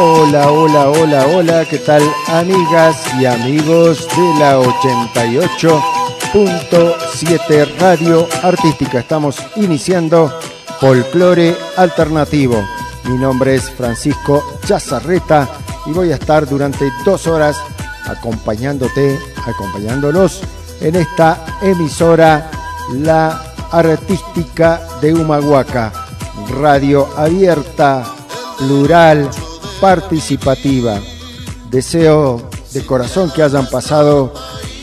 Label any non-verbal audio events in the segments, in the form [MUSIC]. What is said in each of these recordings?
Hola, hola, hola, hola, ¿qué tal amigas y amigos de la 88.7 Radio Artística? Estamos iniciando Folclore Alternativo. Mi nombre es Francisco Chazarreta y voy a estar durante dos horas acompañándote, acompañándolos en esta emisora La Artística de Humahuaca. Radio abierta, plural, participativa. Deseo de corazón que hayan pasado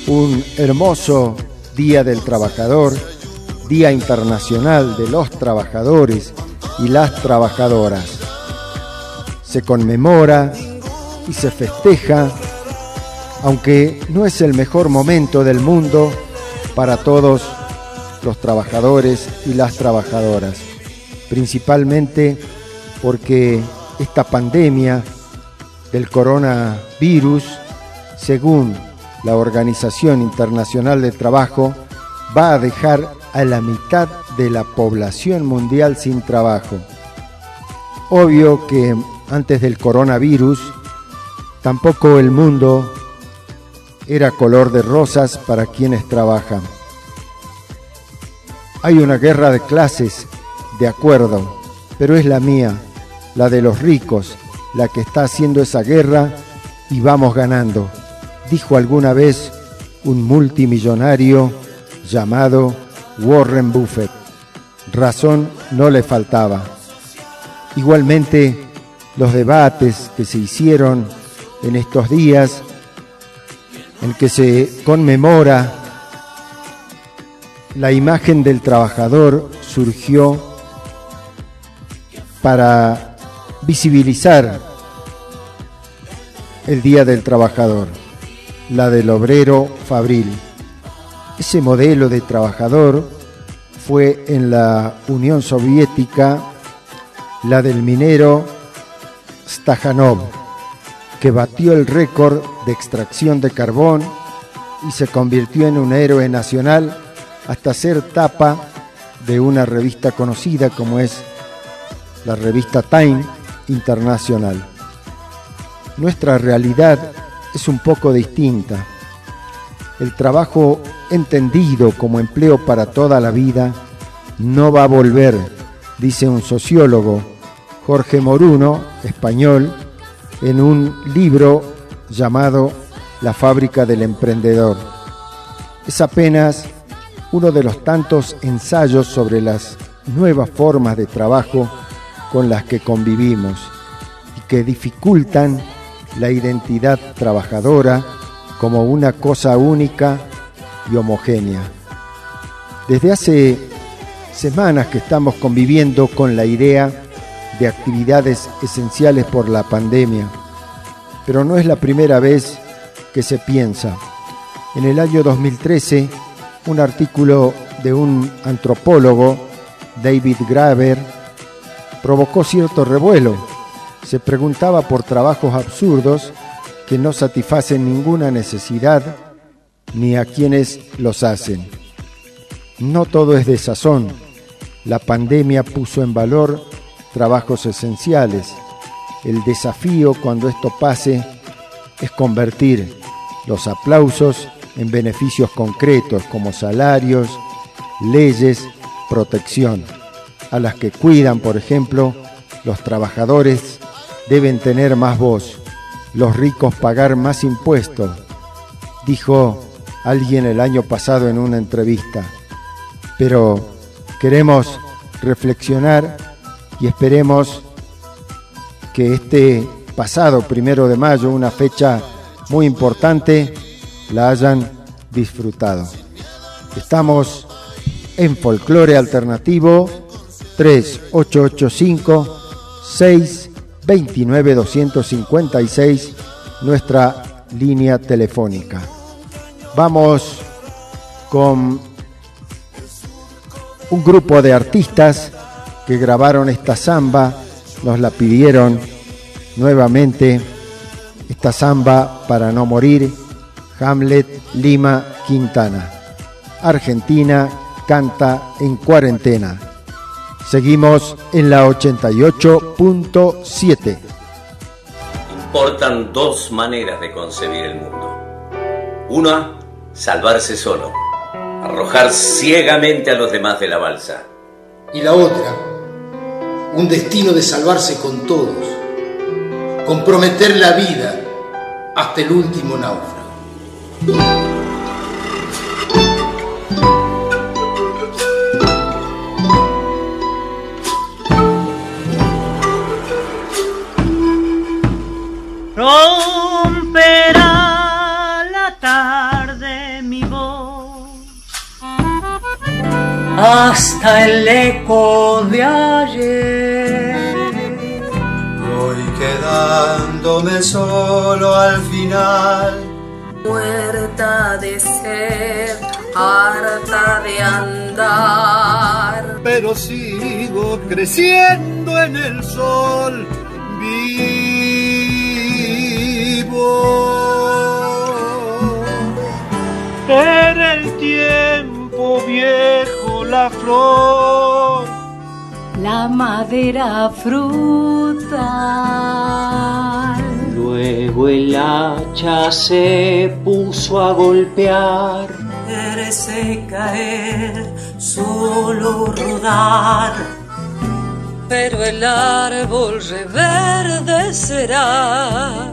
un hermoso Día del Trabajador, Día Internacional de los Trabajadores y las Trabajadoras. Se conmemora y se festeja, aunque no es el mejor momento del mundo para todos los trabajadores y las trabajadoras, principalmente porque esta pandemia del coronavirus, según la Organización Internacional del Trabajo, va a dejar a la mitad de la población mundial sin trabajo. Obvio que antes del coronavirus, tampoco el mundo era color de rosas para quienes trabajan. Hay una guerra de clases, de acuerdo, pero es la mía, la de los ricos, la que está haciendo esa guerra y vamos ganando, dijo alguna vez un multimillonario llamado Warren Buffett. Razón no le faltaba. Igualmente, los debates que se hicieron en estos días, en que se conmemora la imagen del trabajador, surgió para visibilizar el Día del Trabajador, la del obrero fabril. Ese modelo de trabajador fue en la Unión Soviética la del minero Stajanov, que batió el récord de extracción de carbón y se convirtió en un héroe nacional hasta ser tapa de una revista conocida como es la revista Time Internacional. Nuestra realidad es un poco distinta. El trabajo entendido como empleo para toda la vida no va a volver, dice un sociólogo, Jorge Moruno, español, en un libro llamado La fábrica del emprendedor. Es apenas uno de los tantos ensayos sobre las nuevas formas de trabajo con las que convivimos y que dificultan la identidad trabajadora como una cosa única y homogénea. Desde hace semanas que estamos conviviendo con la idea de actividades esenciales por la pandemia, pero no es la primera vez que se piensa. En el año 2013, un artículo de un antropólogo, David Graver, provocó cierto revuelo. Se preguntaba por trabajos absurdos que no satisfacen ninguna necesidad ni a quienes los hacen. No todo es de sazón. La pandemia puso en valor trabajos esenciales. El desafío cuando esto pase es convertir los aplausos en beneficios concretos como salarios, leyes, protección. A las que cuidan, por ejemplo, los trabajadores deben tener más voz, los ricos pagar más impuestos, dijo alguien el año pasado en una entrevista. Pero queremos reflexionar y esperemos que este pasado primero de mayo, una fecha muy importante, la hayan disfrutado. Estamos en Folclore Alternativo 3885 629 256, nuestra línea telefónica. Vamos con un grupo de artistas que grabaron esta samba, nos la pidieron nuevamente, esta samba para no morir, Hamlet Lima Quintana. Argentina canta en cuarentena. Seguimos en la 88.7. importan dos maneras de concebir el mundo. Una, salvarse solo, arrojar ciegamente a los demás de la balsa. Y la otra, un destino de salvarse con todos, comprometer la vida hasta el último náufrago. El eco de ayer. Voy quedándome solo al final, muerta de sed, harta de andar. Pero sigo creciendo en el sol. En el tiempo viejo la flor, la madera fruta. Luego el hacha se puso a golpear. Verse caer, solo rodar pero el árbol reverdecerá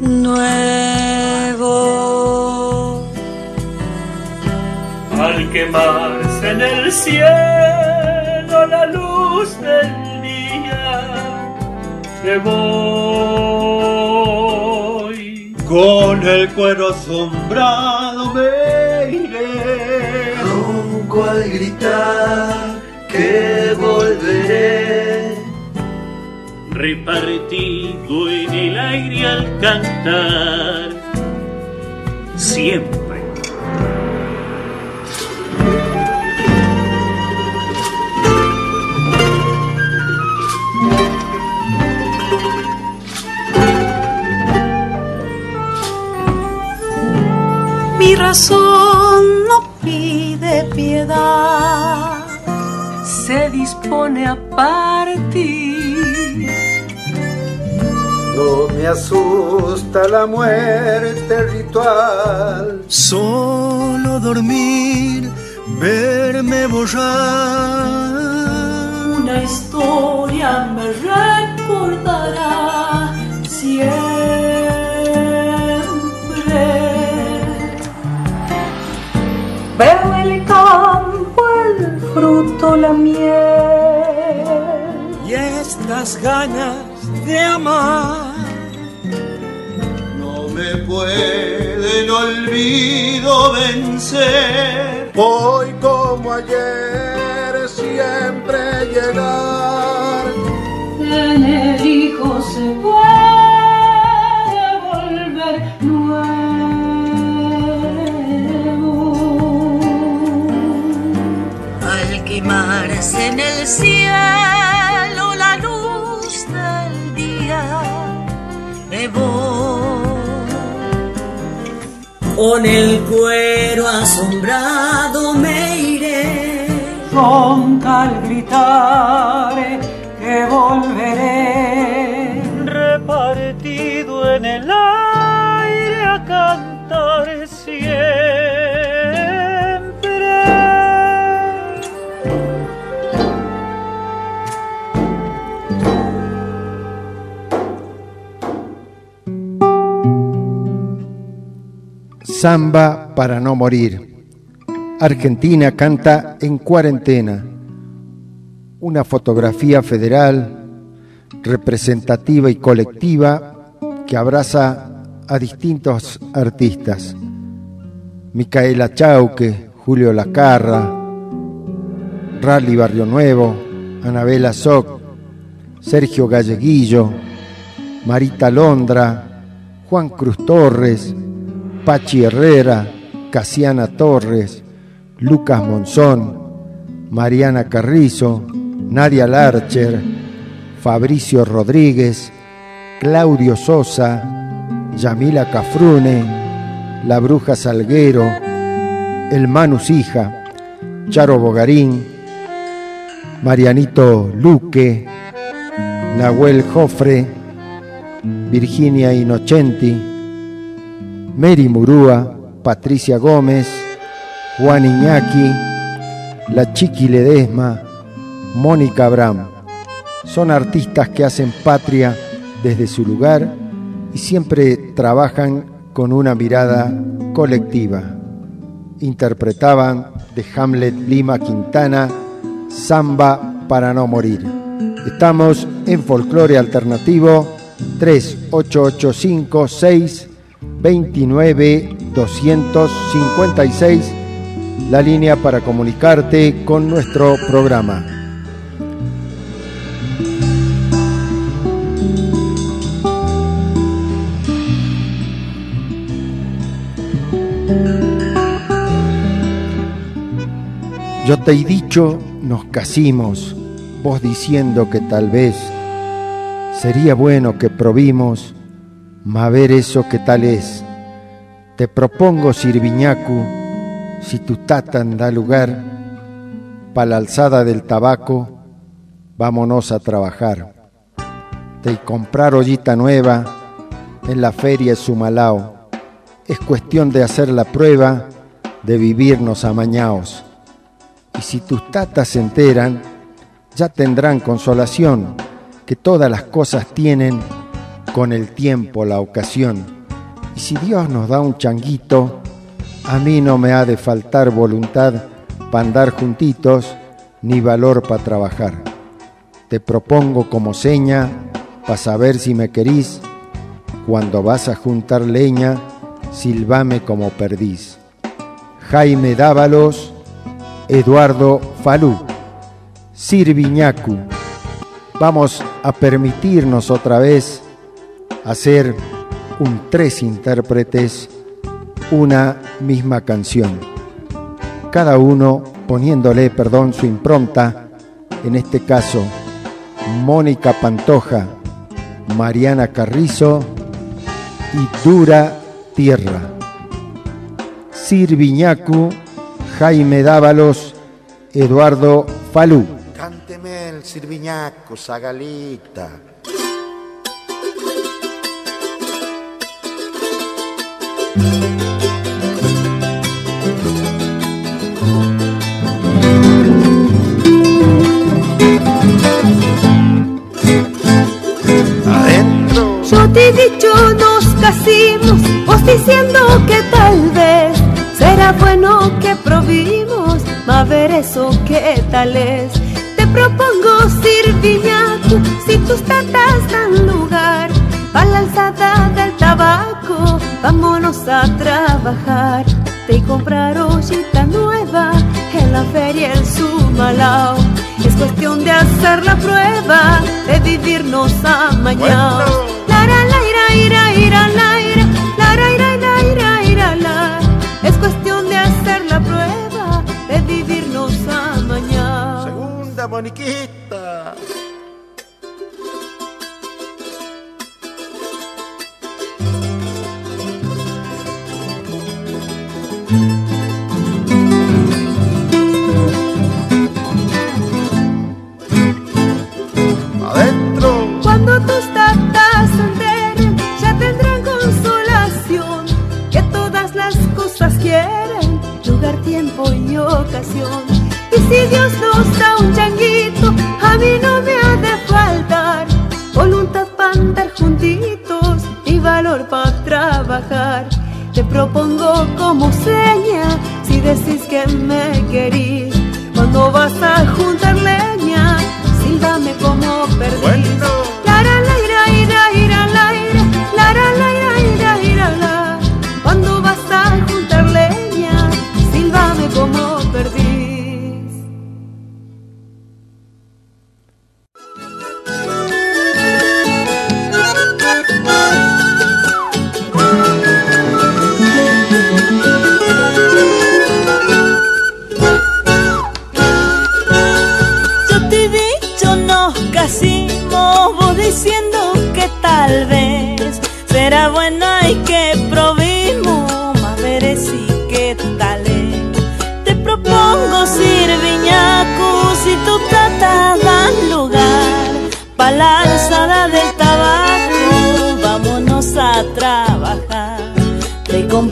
nuevo. Al quemarse en el cielo la luz del día, que voy con el cuero asombrado me iré, ronco al gritar que volveré. Repartido en el aire al cantar, siempre. Mi razón no pide piedad se dispone a partir. No me asusta la muerte ritual. Solo dormir, verme borrar. Una historia me recordará siempre. Veo el campo fruto la miel y estas ganas de amar no me pueden olvido vencer. Voy como ayer siempre llegar. En el hijo se puede en el cielo la luz del día. Me Con el cuero asombrado me iré. Ronca al gritar que volveré. Repartido en el Samba para no morir. Argentina canta en cuarentena. Una fotografía federal, representativa y colectiva que abraza a distintos artistas. Micaela Chauque, Julio Lacarra, Rally Barrio Nuevo, Anabela Soc, Sergio Galleguillo, Marita Londra, Juan Cruz Torres, Pachi Herrera, Casiana Torres, Lucas Monzón, Mariana Carrizo, Nadia Larcher, Fabricio Rodríguez, Claudio Sosa, Yamila Cafrune, La Bruja Salguero, El Manus Hija, Charo Bogarín, Marianito Luque, Nahuel Jofre, Virginia Inocenti, Mary Murúa, Patricia Gómez, Juan Iñaki, La Chiqui Ledesma, Mónica Abraham. Son artistas que hacen patria desde su lugar y siempre trabajan con una mirada colectiva. Interpretaban de Hamlet Lima Quintana, Samba para no morir. Estamos en Folclore Alternativo 3885 6 29 256, la línea para comunicarte con nuestro programa. Yo te he dicho, nos casimos, vos diciendo que tal vez sería bueno que probimos, ma ver eso que tal es. Te propongo, Sirviñacu, si tu tata da lugar, pa' la alzada del tabaco, vámonos a trabajar. Te comprar ollita nueva en la feria Sumalao. Es cuestión de hacer la prueba de vivirnos amañaos y si tus tatas se enteran, ya tendrán consolación, que todas las cosas tienen con el tiempo la ocasión. Y si Dios nos da un changuito, a mí no me ha de faltar voluntad para andar juntitos, ni valor para trabajar. Te propongo como seña, para saber si me querís, cuando vas a juntar leña, silbame como perdiz. Jaime Dávalos, Eduardo Falú, Sirviñacu. Vamos a permitirnos otra vez hacer un tres intérpretes, una misma canción. Cada uno poniéndole, perdón, su impronta, en este caso, Mónica Pantoja, Mariana Carrizo y Dura Tierra. Sirviñacu Jaime Dávalos, Eduardo Falú. Cánteme el sirviñaco, Zagalita. Yo te he dicho nos casimos, vos diciendo que tal vez será bueno que probimos, a ver eso qué tal es. Te propongo sirviñaco, si tus tatas dan lugar, a la alzada del tabaco, vámonos a trabajar. Te comprar ollita nueva en la feria el Sumalao. Es cuestión de hacer la prueba, de vivirnos amañados. La la la ira ira ira la ira, la la ira ira ira ira la. Es cuestión de hacer la prueba, de vivirnos amañados. Segunda Moniquita. Lugar, tiempo y ocasión. Y si Dios nos da un changuito, a mí no me ha de faltar voluntad para andar juntitos y valor para trabajar. Te propongo como seña, si decís que me querís, cuando vas a juntar leña, sílvame como perdís. La la la como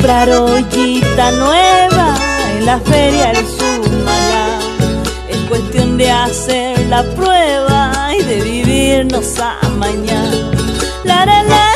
comprar ollita nueva en la feria del Sumalá. Es cuestión de hacer la prueba y de vivirnos a mañana.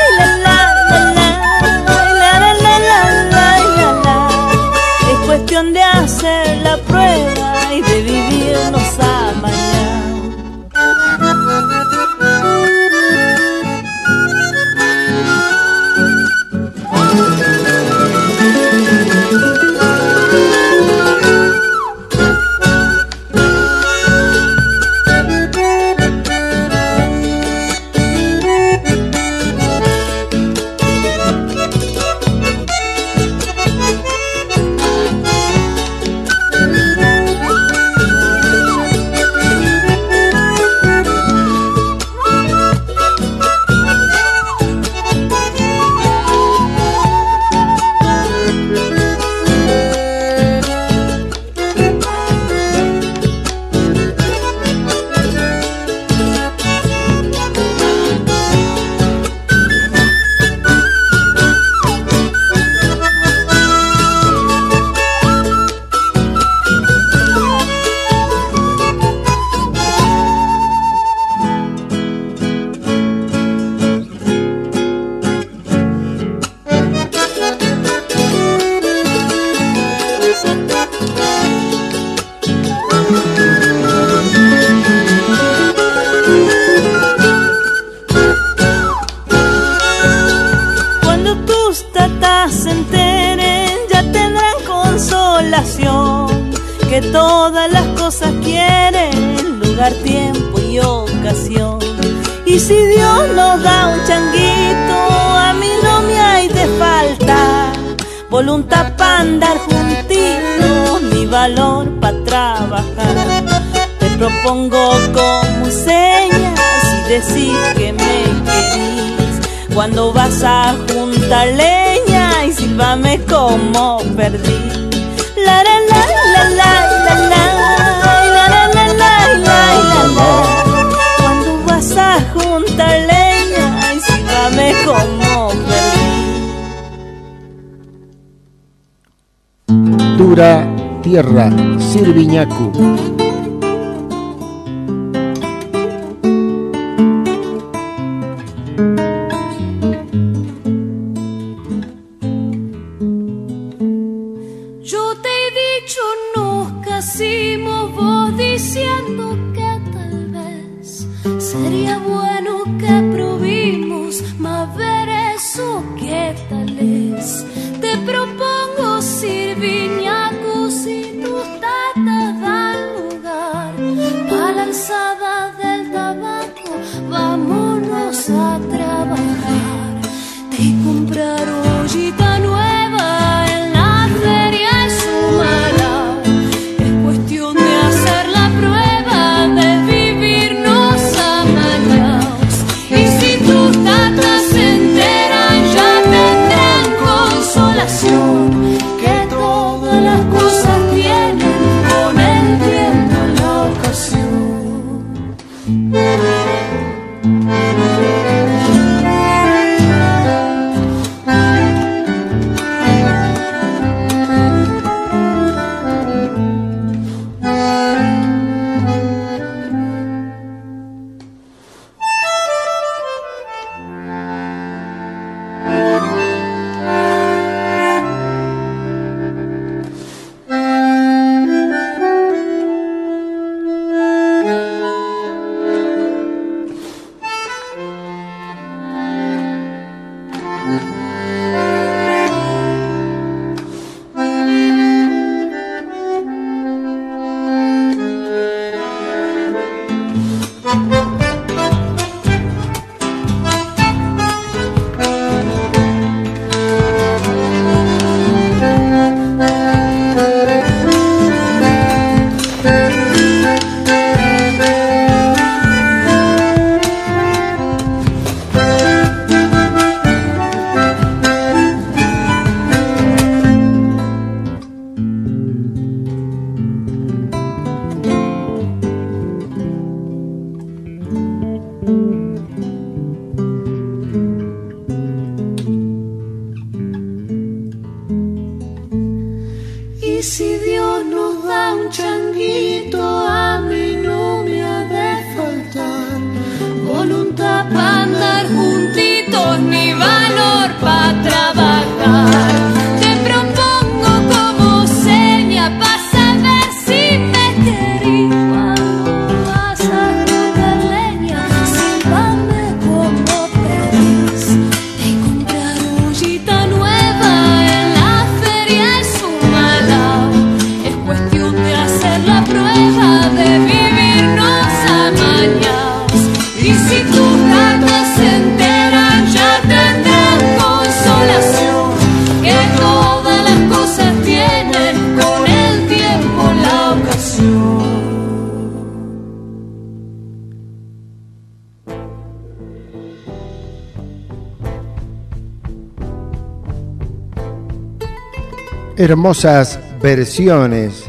Hermosas versiones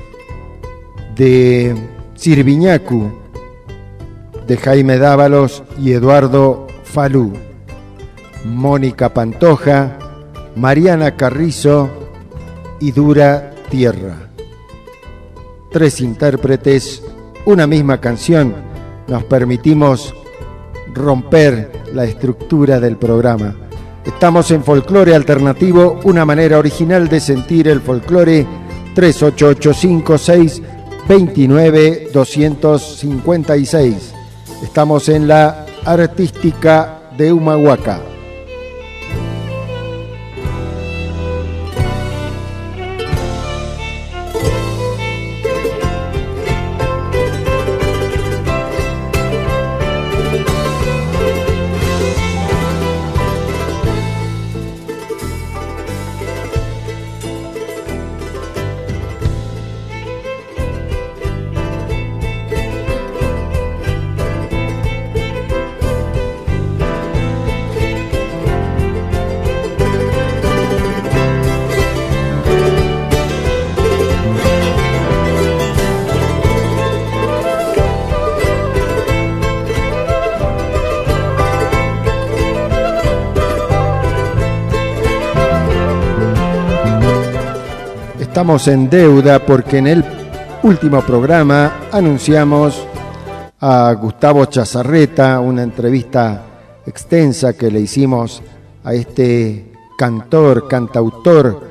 de Sirviñacu, de Jaime Dávalos y Eduardo Falú, Mónica Pantoja, Mariana Carrizo y Dura Tierra. Tres intérpretes, una misma canción, nos permitimos romper la estructura del programa Estamos en Folclore Alternativo, una manera original de sentir el folclore 38856 29 256. Estamos en la artística de Humahuaca. En deuda porque en el último programa anunciamos a Gustavo Chazarreta, una entrevista extensa que le hicimos a este cantor, cantautor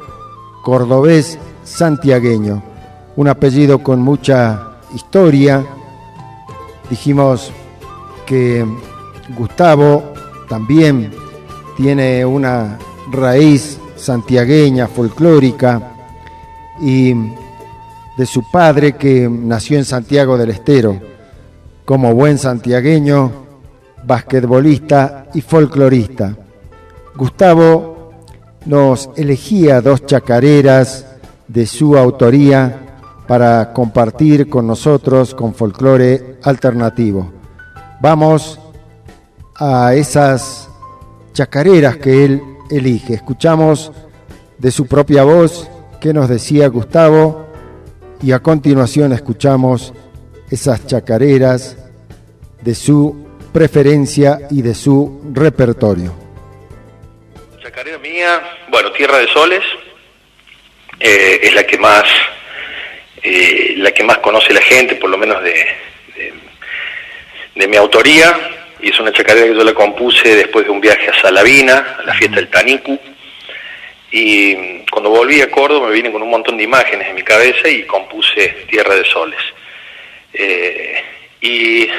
cordobés santiagueño, un apellido con mucha historia. Dijimos que Gustavo también tiene una raíz santiagueña, folclórica, y de su padre que nació en Santiago del Estero, como buen santiagueño, basquetbolista y folclorista. Gustavo nos elegía dos chacareras de su autoría para compartir con nosotros con folclore alternativo. Vamos a esas chacareras que él elige. Escuchamos de su propia voz qué nos decía Gustavo y a continuación escuchamos esas chacareras de su preferencia y de su repertorio. Chacarera mía, bueno, Tierra de Soles, eh, es la que más eh, la que más conoce la gente, por lo menos de, de, mi autoría, y es una chacarera que yo la compuse después de un viaje a Salavina, a la fiesta del Tanicu, y cuando volví a Córdoba me vine con un montón de imágenes en mi cabeza y compuse Tierra de Soles. Eh, y,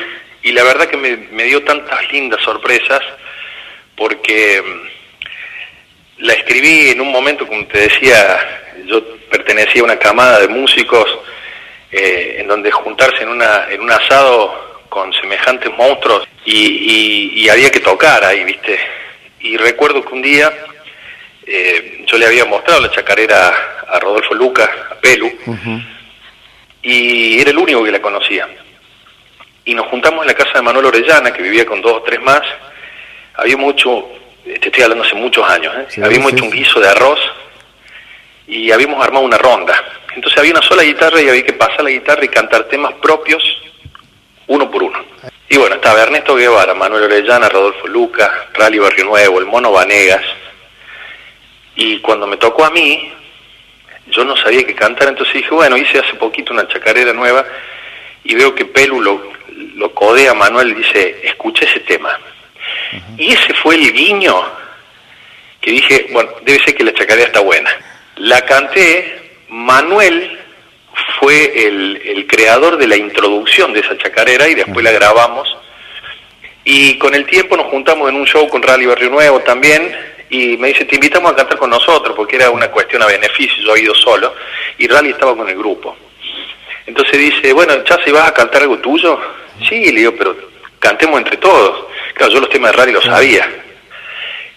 la verdad que me, dio tantas lindas sorpresas porque mm, la escribí en un momento, como te decía, yo pertenecía a una camada de músicos eh, en donde juntarse en, una, en un asado con semejantes monstruos y, y había que tocar ahí, ¿viste? Y recuerdo que un día eh, yo le había mostrado la chacarera a Rodolfo Lucas, a Pelu, y era el único que la conocía. Y nos juntamos en la casa de Manuel Orellana, que vivía con dos o tres más. Había mucho, te estoy hablando hace muchos años, ¿eh? habíamos hecho un guiso de arroz y habíamos armado una ronda. Entonces había una sola guitarra y había que pasar la guitarra y cantar temas propios uno por uno. Y bueno, estaba Ernesto Guevara, Manuel Orellana, Rodolfo Lucas, Rally Barrio Nuevo, el Mono Vanegas, y cuando me tocó a mí, yo no sabía qué cantar, entonces dije, bueno, hice hace poquito una chacarera nueva y veo que Pelu lo, lo codea a Manuel y dice, escucha ese tema. Y ese fue el guiño que dije, bueno, debe ser que la chacarera está buena. La canté, Manuel fue el, el creador de la introducción de esa chacarera y después la grabamos. Y con el tiempo nos juntamos en un show con Rally Barrio Nuevo también, y me dice, te invitamos a cantar con nosotros, porque era una cuestión a beneficio, yo he ido solo, y Rally estaba con el grupo. Entonces dice, bueno, Chase, ¿vas a cantar algo tuyo? Sí, le digo, pero cantemos entre todos. Claro, yo los temas de Rally los sabía.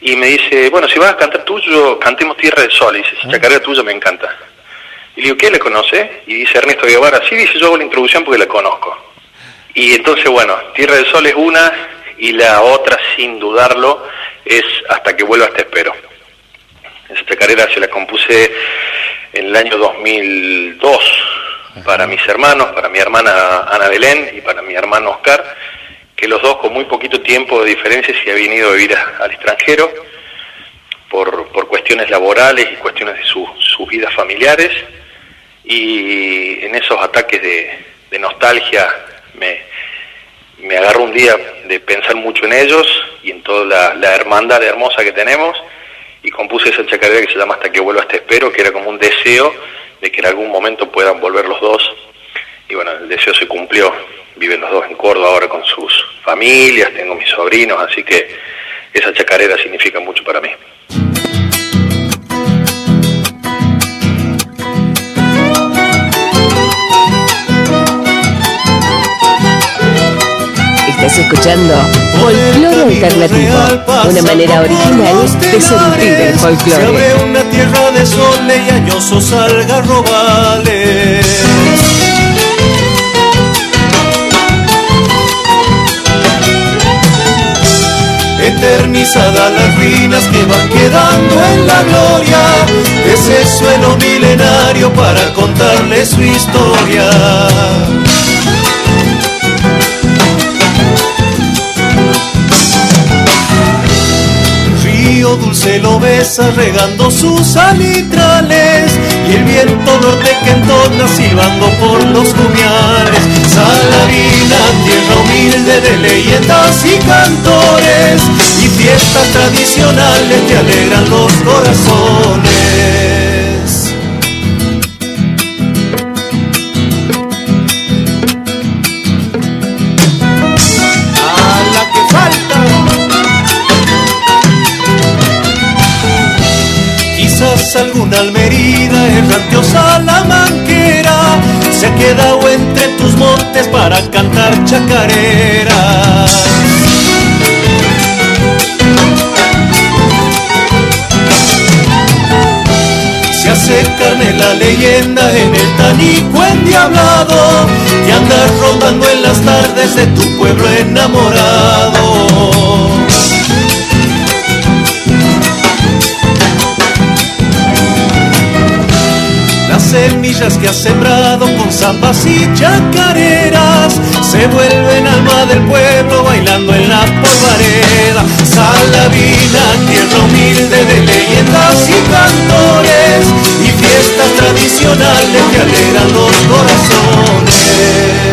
Y me dice, bueno, si vas a cantar tuyo, cantemos Tierra del Sol. Y dice, si chacarera tuya me encanta. Y le digo, ¿qué le conoce? Y dice Ernesto Guevara, sí, dice, yo hago la introducción porque la conozco. Y entonces, bueno, Tierra del Sol es una, y la otra, sin dudarlo, es Hasta que vuelvas te espero. Esa chacarera se la compuse en el año 2002 para mis hermanos, para mi hermana Ana Belén y para mi hermano Oscar, que los dos con muy poquito tiempo de diferencia se habían ido a vivir al extranjero por, por, cuestiones laborales y cuestiones de sus vidas familiares y en esos ataques de, nostalgia me, me agarro un día de pensar mucho en ellos y en toda la, la hermandad hermosa que tenemos y compuse esa chacarera que se llama Hasta que vuelvas te espero, que era como un deseo de que en algún momento puedan volver los dos. Y bueno, el deseo se cumplió. Viven los dos en Córdoba ahora con sus familias, tengo mis sobrinos, así que esa chacarera significa mucho para mí. Estás escuchando Folclore Alternativo, una manera original de sentir el folclore. Se abre una tierra de sol y añosos algarrobales. Eternizadas las ruinas que van quedando en la gloria ese suelo milenario para contarle su historia. Dulce lo besa regando sus alitrales y el viento norte que entona silbando por los cumiales. Salarina, tierra humilde de leyendas y cantores y fiestas tradicionales que alegran los corazones. Alguna almerida errante o salamanquera se ha quedado entre tus montes para cantar chacareras. Se hace carne la leyenda en el tanico endiablado que andas rondando en las tardes de tu pueblo enamorado. Semillas que has sembrado con zambas y chacareras se vuelven alma del pueblo bailando en la polvareda. Salavina, tierra humilde de leyendas y cantores y fiestas tradicionales que alegran los corazones.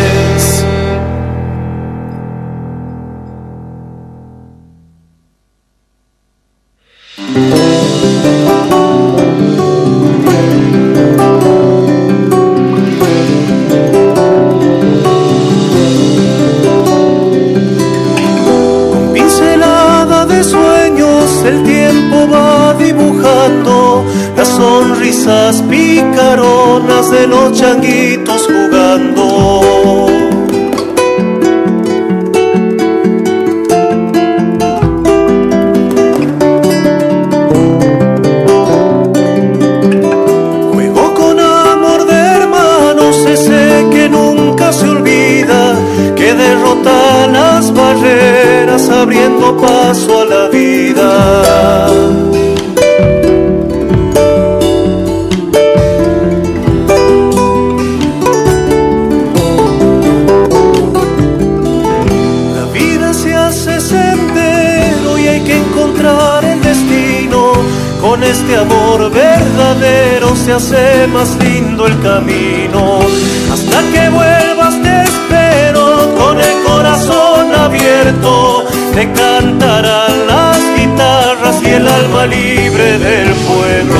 Hace más lindo el camino. Hasta que vuelvas te espero con el corazón abierto. Te cantarán las guitarras y el alma libre del pueblo.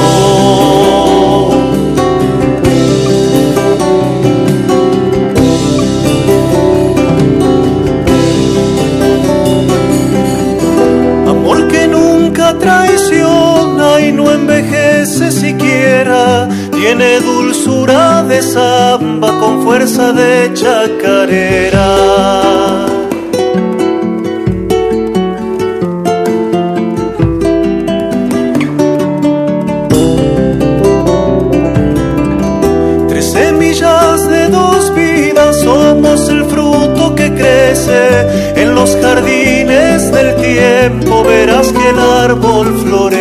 De samba con fuerza de chacarera. Tres semillas de dos vidas somos el fruto que crece en los jardines del tiempo. Verás que el árbol florece.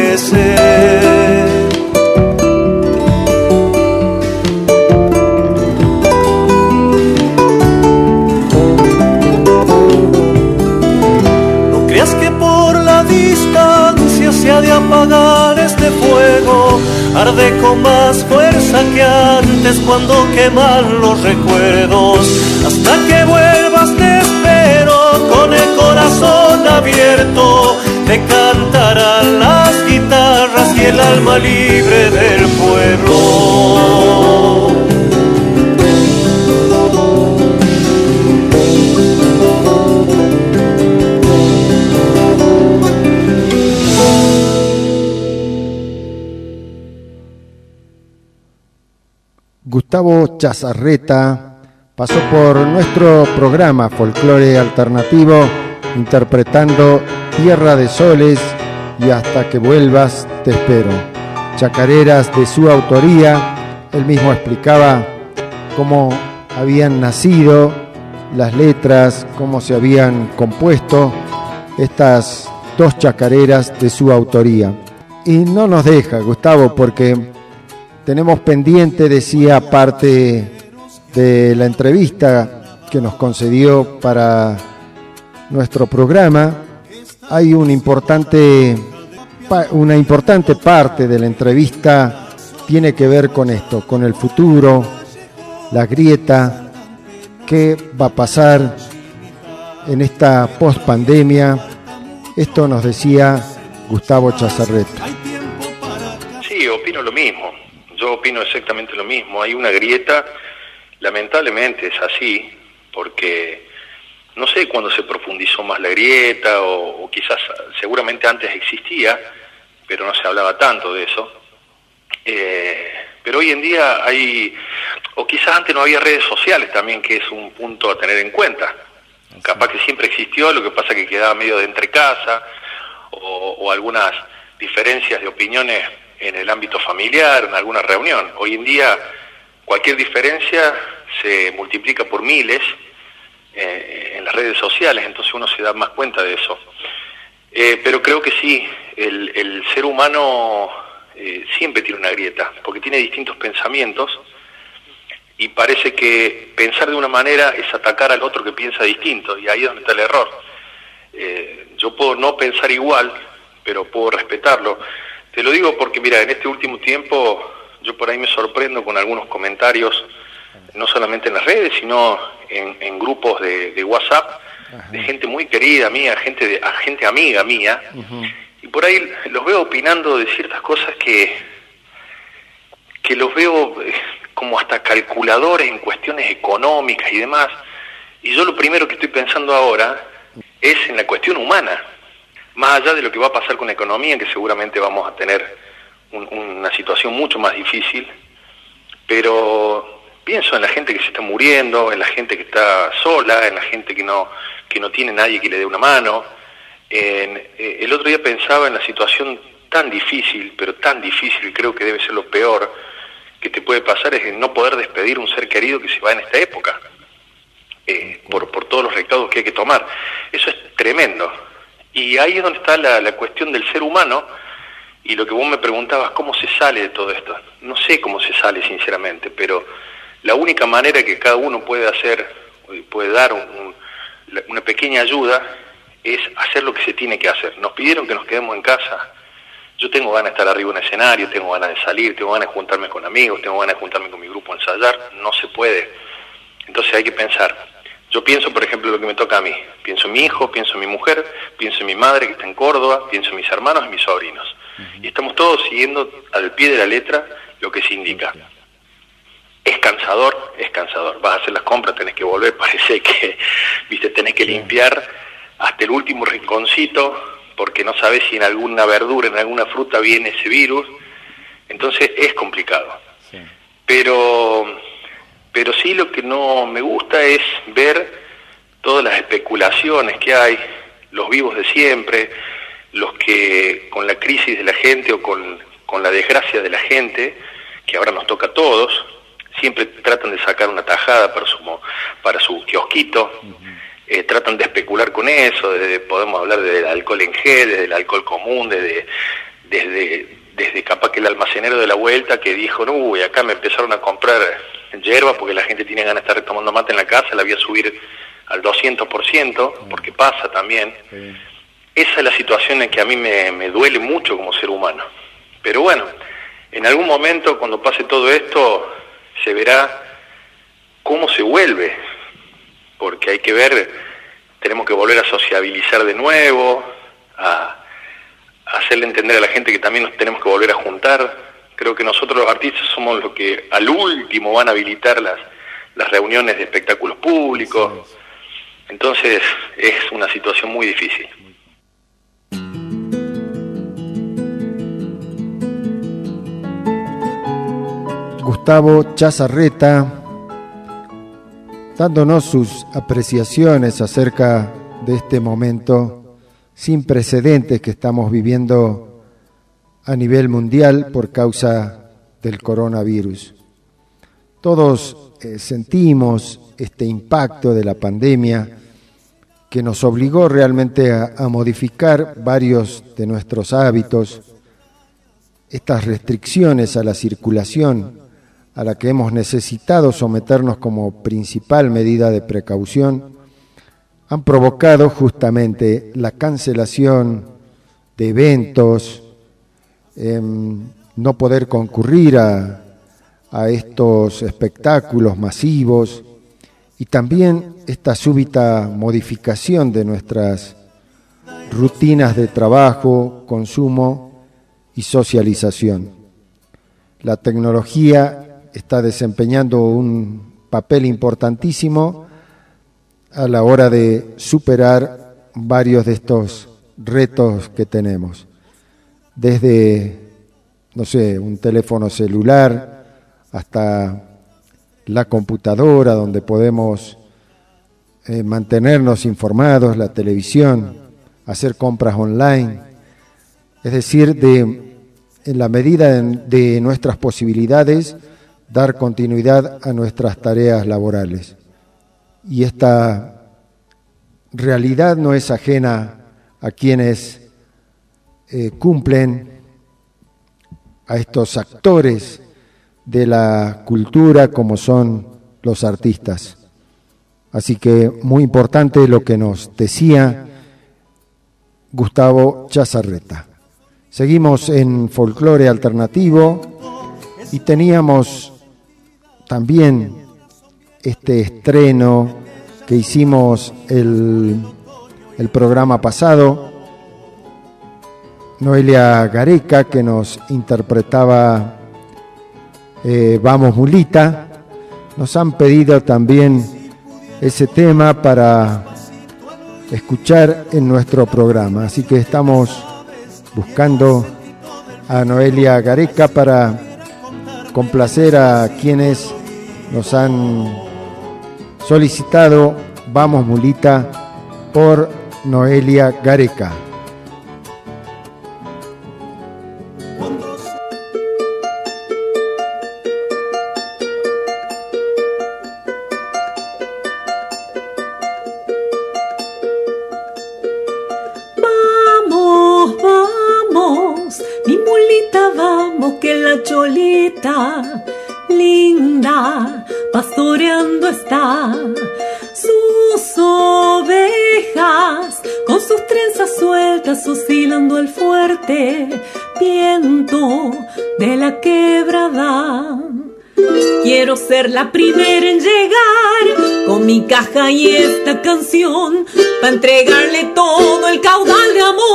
De apagar este fuego, arde con más fuerza que antes cuando queman los recuerdos, hasta que vuelvas te espero con el corazón abierto, te cantarán las guitarras y el alma libre del pueblo. Gustavo Chazarreta pasó por nuestro programa Folclore Alternativo interpretando Tierra de Soles y Hasta que vuelvas te espero. Chacareras de su autoría, él mismo explicaba cómo habían nacido las letras, cómo se habían compuesto estas dos chacareras de su autoría. Y no nos deja, Gustavo, porque tenemos pendiente, decía, parte de la entrevista que nos concedió para nuestro programa. Hay un importante, una importante parte de la entrevista tiene que ver con esto, con el futuro, la grieta, qué va a pasar en esta post-pandemia. Esto nos decía Gustavo Chazarreta. Sí, opino lo mismo. Yo opino exactamente lo mismo. Hay una grieta, lamentablemente es así, porque no sé cuándo se profundizó más la grieta, o, quizás seguramente antes existía, pero no se hablaba tanto de eso. Eh, pero hoy en día hay, o quizás antes no había redes sociales también, que es un punto a tener en cuenta. Capaz que siempre existió, lo que pasa que quedaba medio de entre casa, o algunas diferencias de opiniones en el ámbito familiar, en alguna reunión. Hoy en día cualquier diferencia se multiplica por miles eh, en las redes sociales, entonces uno se da más cuenta de eso. Eh, pero creo que sí, el, ser humano eh, siempre tiene una grieta, porque tiene distintos pensamientos y parece que pensar de una manera es atacar al otro que piensa distinto, y ahí es donde está el error. yo puedo no pensar igual, pero puedo respetarlo. Te lo digo porque, mira, en este último tiempo yo por ahí me sorprendo con algunos comentarios, no solamente en las redes, sino en, en grupos de, de WhatsApp, Ajá. de gente muy querida mía, gente, de, gente amiga mía, uh -huh. y por ahí los veo opinando de ciertas cosas que, que los veo eh, como hasta calculadores en cuestiones económicas y demás, y yo lo primero que estoy pensando ahora es en la cuestión humana más allá de lo que va a pasar con la economía, que seguramente vamos a tener un, una situación mucho más difícil, pero pienso en la gente que se está muriendo, en la gente que está sola, en la gente que no, que no tiene nadie que le dé una mano. En, eh, el otro día pensaba en la situación tan difícil, pero tan difícil, creo que debe ser lo peor que te puede pasar, es no poder despedir un ser querido que se va en esta época, eh, por, por todos los recaudos que hay que tomar. Eso es tremendo. Y ahí es donde está la, la, cuestión del ser humano y lo que vos me preguntabas, ¿cómo se sale de todo esto? No sé cómo se sale, sinceramente, pero la única manera que cada uno puede hacer, puede dar un, un, una pequeña ayuda, es hacer lo que se tiene que hacer. Nos pidieron que nos quedemos en casa, Yo tengo ganas de estar arriba en un escenario, tengo ganas de salir, tengo ganas de juntarme con amigos, tengo ganas de juntarme con mi grupo a ensayar, no se puede. Entonces hay que pensar. Yo pienso, por ejemplo, lo que me toca a mí. Pienso en mi hijo, pienso en mi mujer, pienso en mi madre que está en Córdoba, pienso en mis hermanos y mis sobrinos. Y estamos todos siguiendo al pie de la letra lo que se indica. Es cansador, es cansador. Vas a hacer las compras, tenés que volver, [LAUGHS] parece que, viste, tenés que limpiar hasta el último rinconcito, porque no sabes si en alguna verdura, en alguna fruta viene ese virus. Entonces es complicado. Pero, pero sí lo que no me gusta es ver todas las especulaciones que hay, los vivos de siempre, los que con la crisis de la gente o con, con la desgracia de la gente, que ahora nos toca a todos, siempre tratan de sacar una tajada para su, para su kiosquito, eh, tratan de especular con eso, desde, podemos hablar del alcohol en gel, desde el alcohol común, desde, desde, desde capaz que el almacenero de la vuelta que dijo, no, uy, acá me empezaron a comprar hierba porque la gente tiene ganas de estar tomando mate en la casa, la voy a subir al 200%, porque pasa también. Esa es la situación en que a mí me, me duele mucho como ser humano. Pero bueno, en algún momento cuando pase todo esto, se verá cómo se vuelve, porque hay que ver, tenemos que volver a sociabilizar de nuevo, a, hacerle entender a la gente que también nos tenemos que volver a juntar. Creo que nosotros los artistas somos los que al último van a habilitar las, las reuniones de espectáculos públicos. Entonces es una situación muy difícil. Gustavo Chazarreta, dándonos sus apreciaciones acerca de este momento sin precedentes que estamos viviendo a nivel mundial por causa del coronavirus. Todos eh, sentimos este impacto de la pandemia que nos obligó realmente a, a modificar varios de nuestros hábitos, estas restricciones a la circulación a la que hemos necesitado someternos como principal medida de precaución, han provocado justamente la cancelación de eventos, em, no poder concurrir a, a estos espectáculos masivos y también esta súbita modificación de nuestras rutinas de trabajo, consumo y socialización. La tecnología está desempeñando un papel importantísimo a la hora de superar varios de estos retos que tenemos. Desde, no sé, un teléfono celular hasta la computadora donde podemos eh, mantenernos informados, la televisión, hacer compras online. Es decir, de, en la medida de nuestras posibilidades, dar continuidad a nuestras tareas laborales. Y esta realidad no es ajena a quienes eh, cumplen, a estos actores de la cultura como son los artistas. Así que muy importante lo que nos decía Gustavo Chazarreta. Seguimos en folclore alternativo y teníamos también este estreno que hicimos el, el programa pasado, Noelia Gareca, que nos interpretaba eh, Vamos Mulita, nos han pedido también ese tema para escuchar en nuestro programa. Así que estamos buscando a Noelia Gareca para complacer a quienes nos han solicitado Vamos Mulita por Noelia Gareca. linda, pastoreando está sus ovejas, con sus trenzas sueltas oscilando el fuerte viento de la quebrada. Quiero ser la primera en llegar con mi caja y esta canción, para entregarle todo el caudal de amor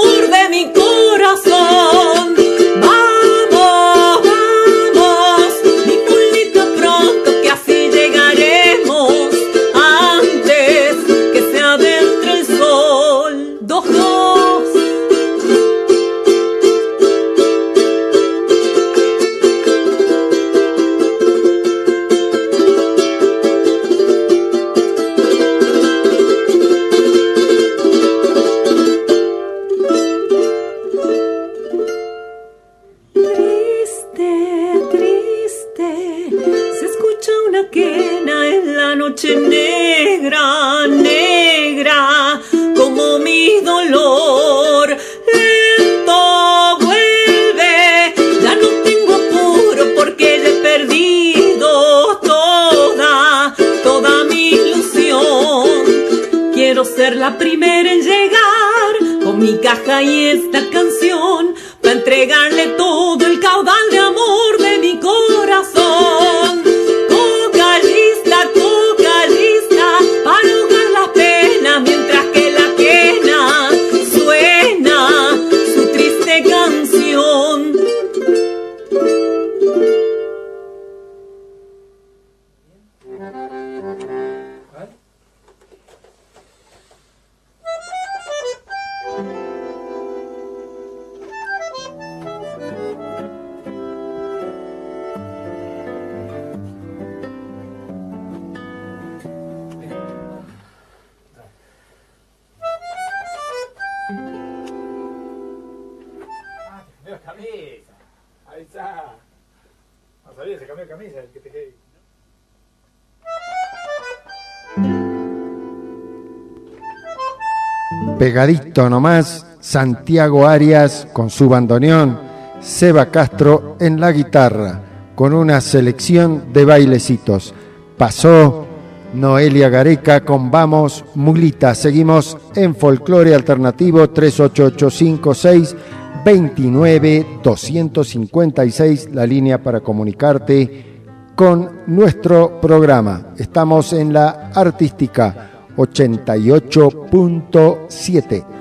Pegadito nomás, Santiago Arias con su bandoneón, Seba Castro en la guitarra, con una selección de bailecitos. Pasó Noelia Gareca con Vamos Mulita. Seguimos en Folclore Alternativo 38856 29 256, la línea para comunicarte con nuestro programa. Estamos en la artística 88.7.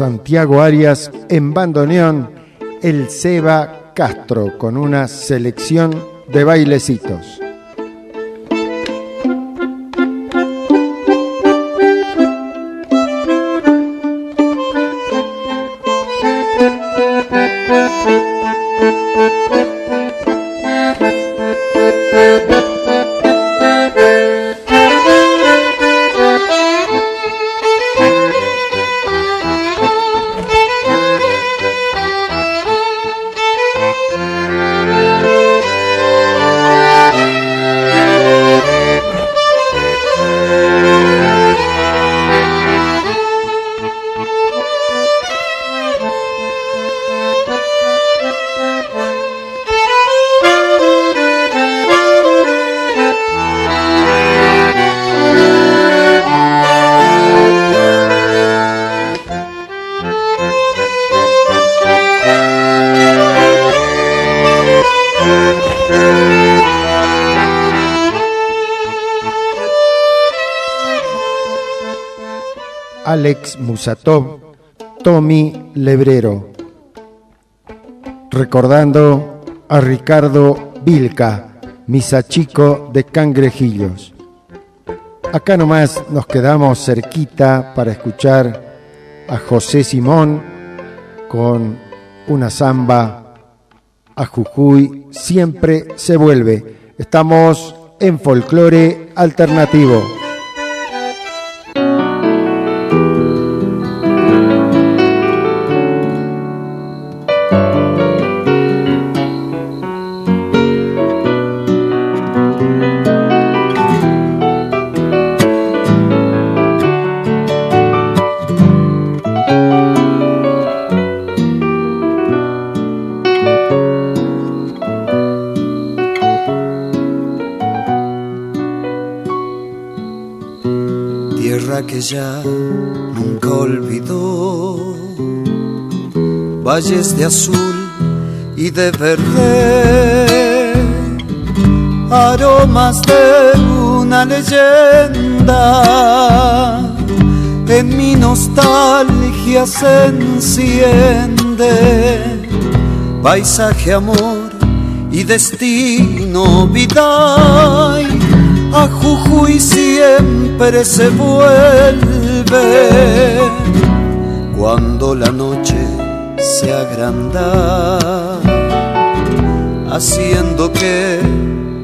Santiago Arias en bandoneón, el Seba Castro con una selección de bailecitos. Alex Musatov, Tommy Lebrero. Recordando a Ricardo Vilca, misachico de Cangrejillos. Acá nomás nos quedamos cerquita para escuchar a José Simón con una samba a Jujuy siempre se vuelve. Estamos en folclore alternativo. Ya nunca olvidó. Valles de azul y de verde, aromas de una leyenda. En mi nostalgia se enciende paisaje, amor y destino, a Jujuy siempre se vuelve cuando la noche se agranda, haciendo que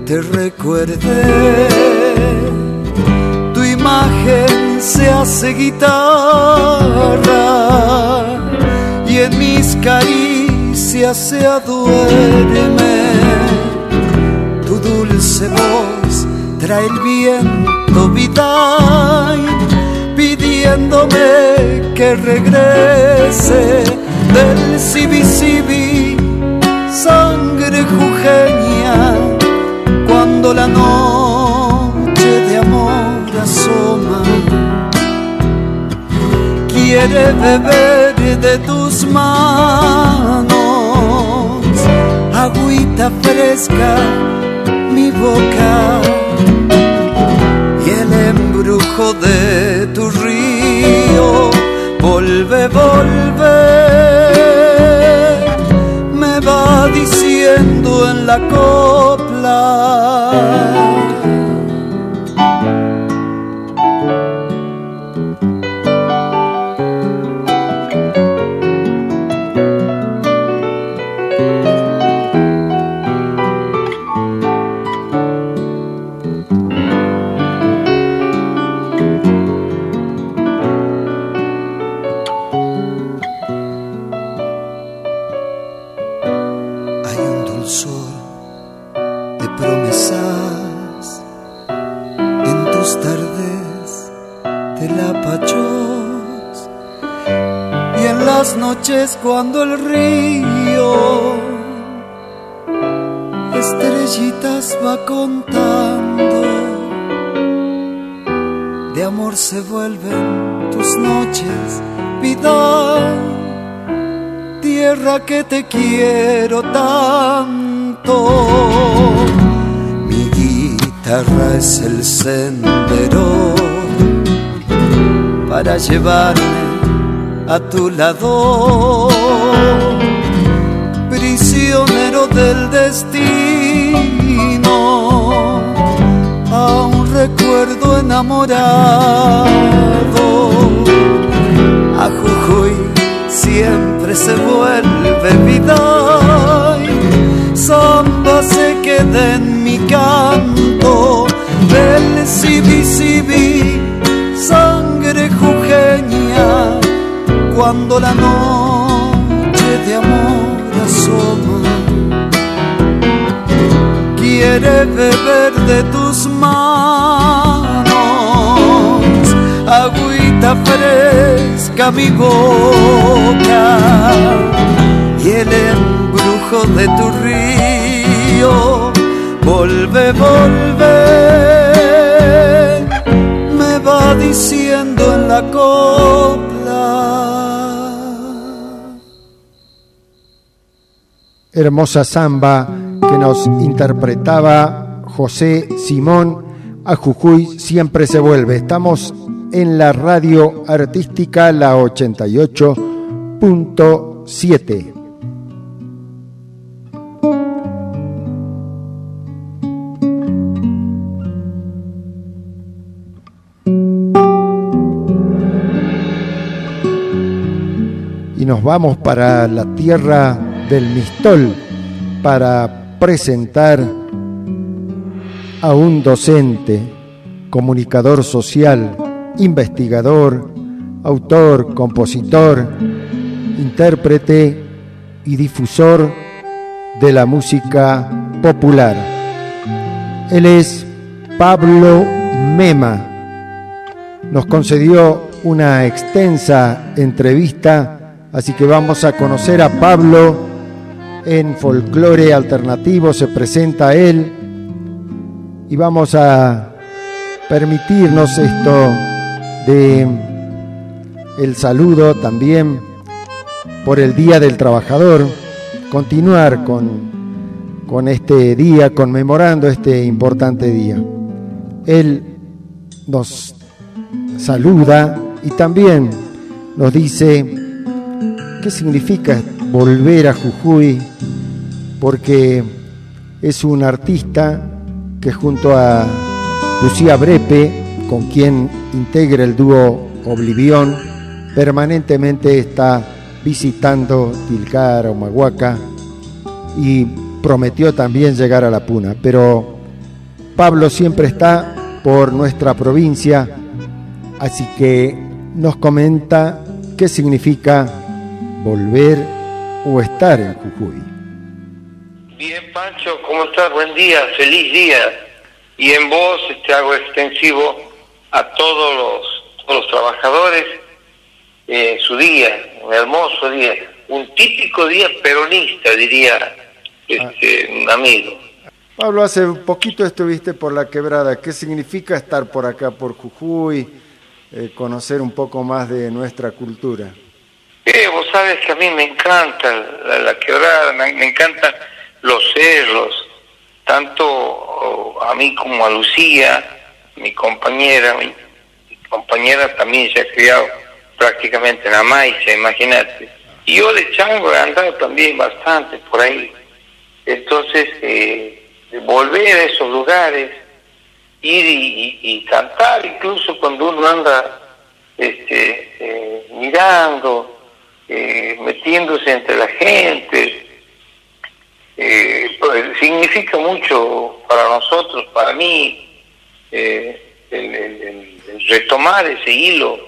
te recuerde. Tu imagen se hace guitarra y en mis caricias se aduerme tu dulce voz trae el viento vital pidiéndome que regrese del Sibi sangre jujeña, cuando la noche de amor asoma. Quiere beber de tus manos, agüita fresca, mi boca embrujo de tu río, vuelve, vuelve, me va diciendo en la copla. Cuando el río estrellitas va contando, de amor se vuelven tus noches, vida, tierra que te quiero tanto. Mi guitarra es el sendero para llevarme a tu lado, prisionero del destino, a un recuerdo enamorado. A Jujuy siempre se vuelve vida samba se queda en mi canto del Sibi cuando la noche de amor asoma. Quiere beber de tus manos agüita fresca mi boca y el embrujo de tu río. Volve, volve, me va diciendo en la copla. Hermosa samba que nos interpretaba José Simón a Jujuy siempre se vuelve. Estamos en la radio artística la 88.7. Y nos vamos para la tierra del Mistol para presentar a un docente, comunicador social, investigador, autor, compositor, intérprete y difusor de la música popular. Él es Pablo Mema. Nos concedió una extensa entrevista, así que vamos a conocer a Pablo en folclore alternativo, se presenta él y vamos a permitirnos esto de el saludo también por el Día del Trabajador, continuar con, con este día, conmemorando este importante día. Él nos saluda y también nos dice qué significa volver a Jujuy, porque es un artista que junto a Lucía Brepe, con quien integra el dúo Oblivión, permanentemente está visitando Tilcara, Humahuaca y prometió también llegar a la Puna. Pero Pablo siempre está por nuestra provincia, así que nos comenta qué significa volver o estar en Jujuy. Bien, Pancho, ¿cómo estás? Buen día, feliz día. Y en vos te hago extensivo a todos los, todos los trabajadores eh, su día, un hermoso día, un típico día peronista, diría este, un amigo. Pablo, hace un poquito estuviste por la quebrada. ¿Qué significa estar por acá, por Jujuy, eh, conocer un poco más de nuestra cultura? Eh, vos sabes que a mí me encanta la, la quebrada, me, encantan los cerros, tanto oh, a mí como a Lucía, mi compañera, mi, compañera también se ha criado prácticamente en Amaiza, imagínate. Y yo de chango he andado también bastante por ahí. Entonces, eh, volver a esos lugares, ir y, y- y cantar, incluso cuando uno anda este, eh, mirando, eh, metiéndose entre la gente, eh, pues, significa mucho para nosotros, para mí, eh, el, el- el- retomar ese hilo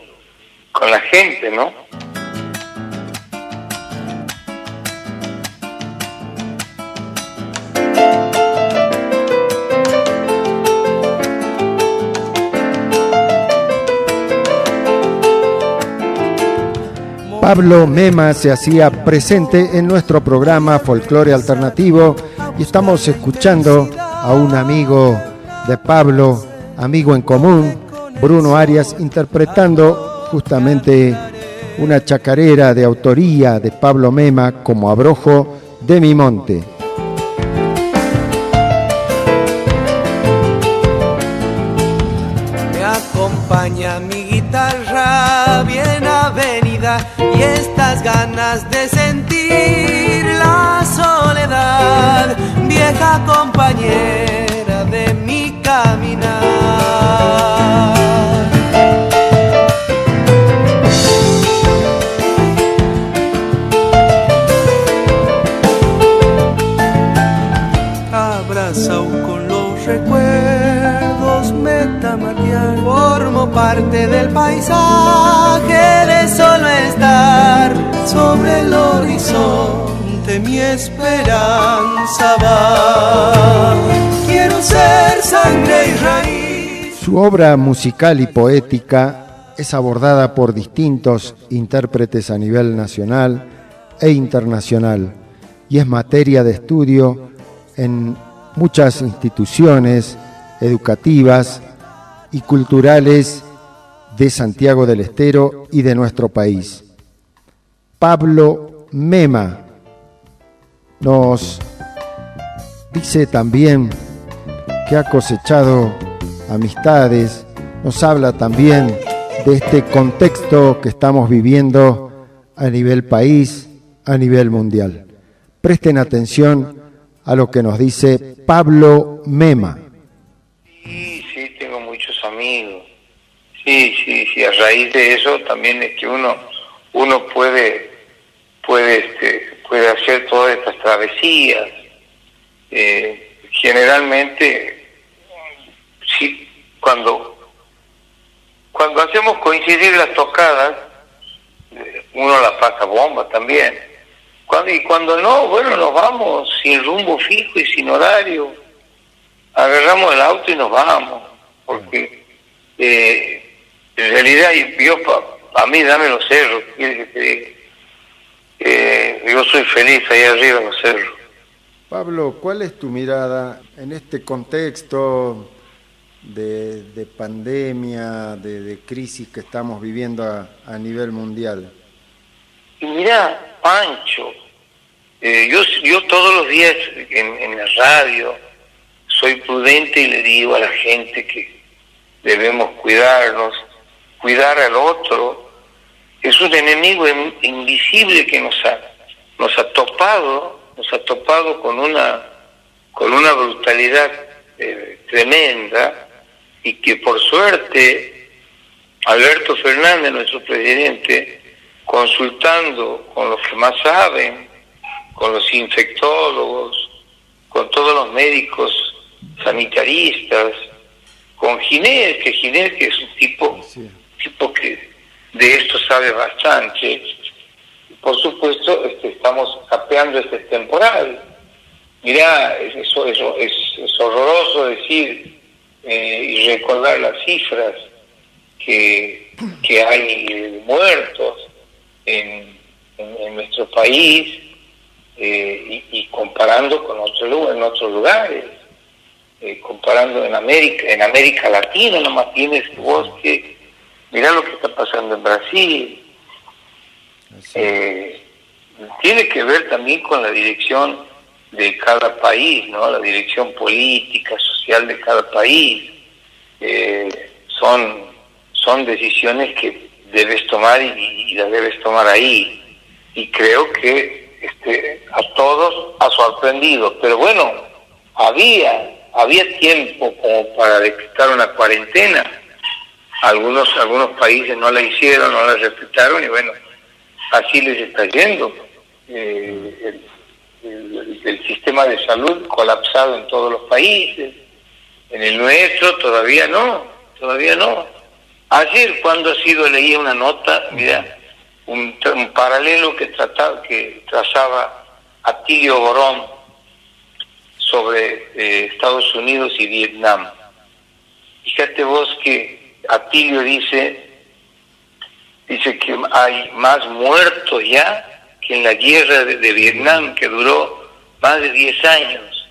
con la gente, ¿no? Pablo Mema se hacía presente en nuestro programa Folclore Alternativo y estamos escuchando a un amigo de Pablo, amigo en común, Bruno Arias, interpretando justamente una chacarera de autoría de Pablo Mema como abrojo de mi monte. Me acompaña mi guitarra bien avenida de sentir la soledad, vieja compañera de mi caminar. parte del paisaje de solo estar sobre el horizonte mi esperanza va. Quiero ser sangre y. Su obra musical y poética es abordada por distintos intérpretes a nivel nacional e internacional y es materia de estudio en muchas instituciones educativas y culturales de Santiago del Estero y de nuestro país. Pablo Mema nos dice también que ha cosechado amistades, nos habla también de este contexto que estamos viviendo a nivel país, a nivel mundial. Presten atención a lo que nos dice Pablo Mema amigos. Sí, sí, sí, a raíz de eso también es que uno uno puede puede este, puede hacer todas estas travesías. Eh, generalmente sí cuando cuando hacemos coincidir las tocadas eh, uno la pasa bomba también. Cuando, y cuando no, bueno, nos vamos sin rumbo fijo y sin horario. Agarramos el auto y nos vamos, porque eh, en realidad yo a mí dame los cerros, eh, yo soy feliz ahí arriba en los cerros. Pablo, ¿cuál es tu mirada en este contexto de, pandemia, de, crisis que estamos viviendo a, nivel mundial? Mira, Pancho, eh, yo, yo todos los días en, en la radio soy prudente y le digo a la gente que debemos cuidarnos, cuidar al otro. Es un enemigo invisible que nos ha, nos ha topado, nos ha topado con una, con una brutalidad eh, tremenda y que por suerte Alberto Fernández, nuestro presidente, consultando con los que más saben, con los infectólogos, con todos los médicos sanitaristas, con Ginés, que Ginés que es un tipo, tipo que de esto sabe bastante. Por supuesto, este, estamos capeando este temporal. Mirá, eso, eso es, horroroso decir eh, y recordar las cifras que, que hay muertos en, en, nuestro país eh, y, y, comparando con otros en otros lugares. Eh, comparando en América, en América Latina, nomás tienes vos que, mirá lo que está pasando en Brasil. Eh, tiene que ver también con la dirección de cada país, ¿no? La dirección política, social de cada país. Eh, son, son decisiones que debes tomar y, las debes tomar ahí. Y creo que este, a todos ha sorprendido. Pero bueno, había había tiempo como para decretar una cuarentena. Algunos, algunos países no la hicieron, no la respetaron y bueno, así les está yendo. Eh, el, sistema de salud colapsado en todos los países, en el nuestro todavía no, todavía no. Ayer cuando ha sido leía una nota, mira, un, un paralelo que trataba, que trazaba Atilio Borón sobre eh, Estados Unidos y Vietnam. Fíjate vos que Atilio dice, dice que hay más muertos ya que en la guerra de, Vietnam que duró más de 10 años.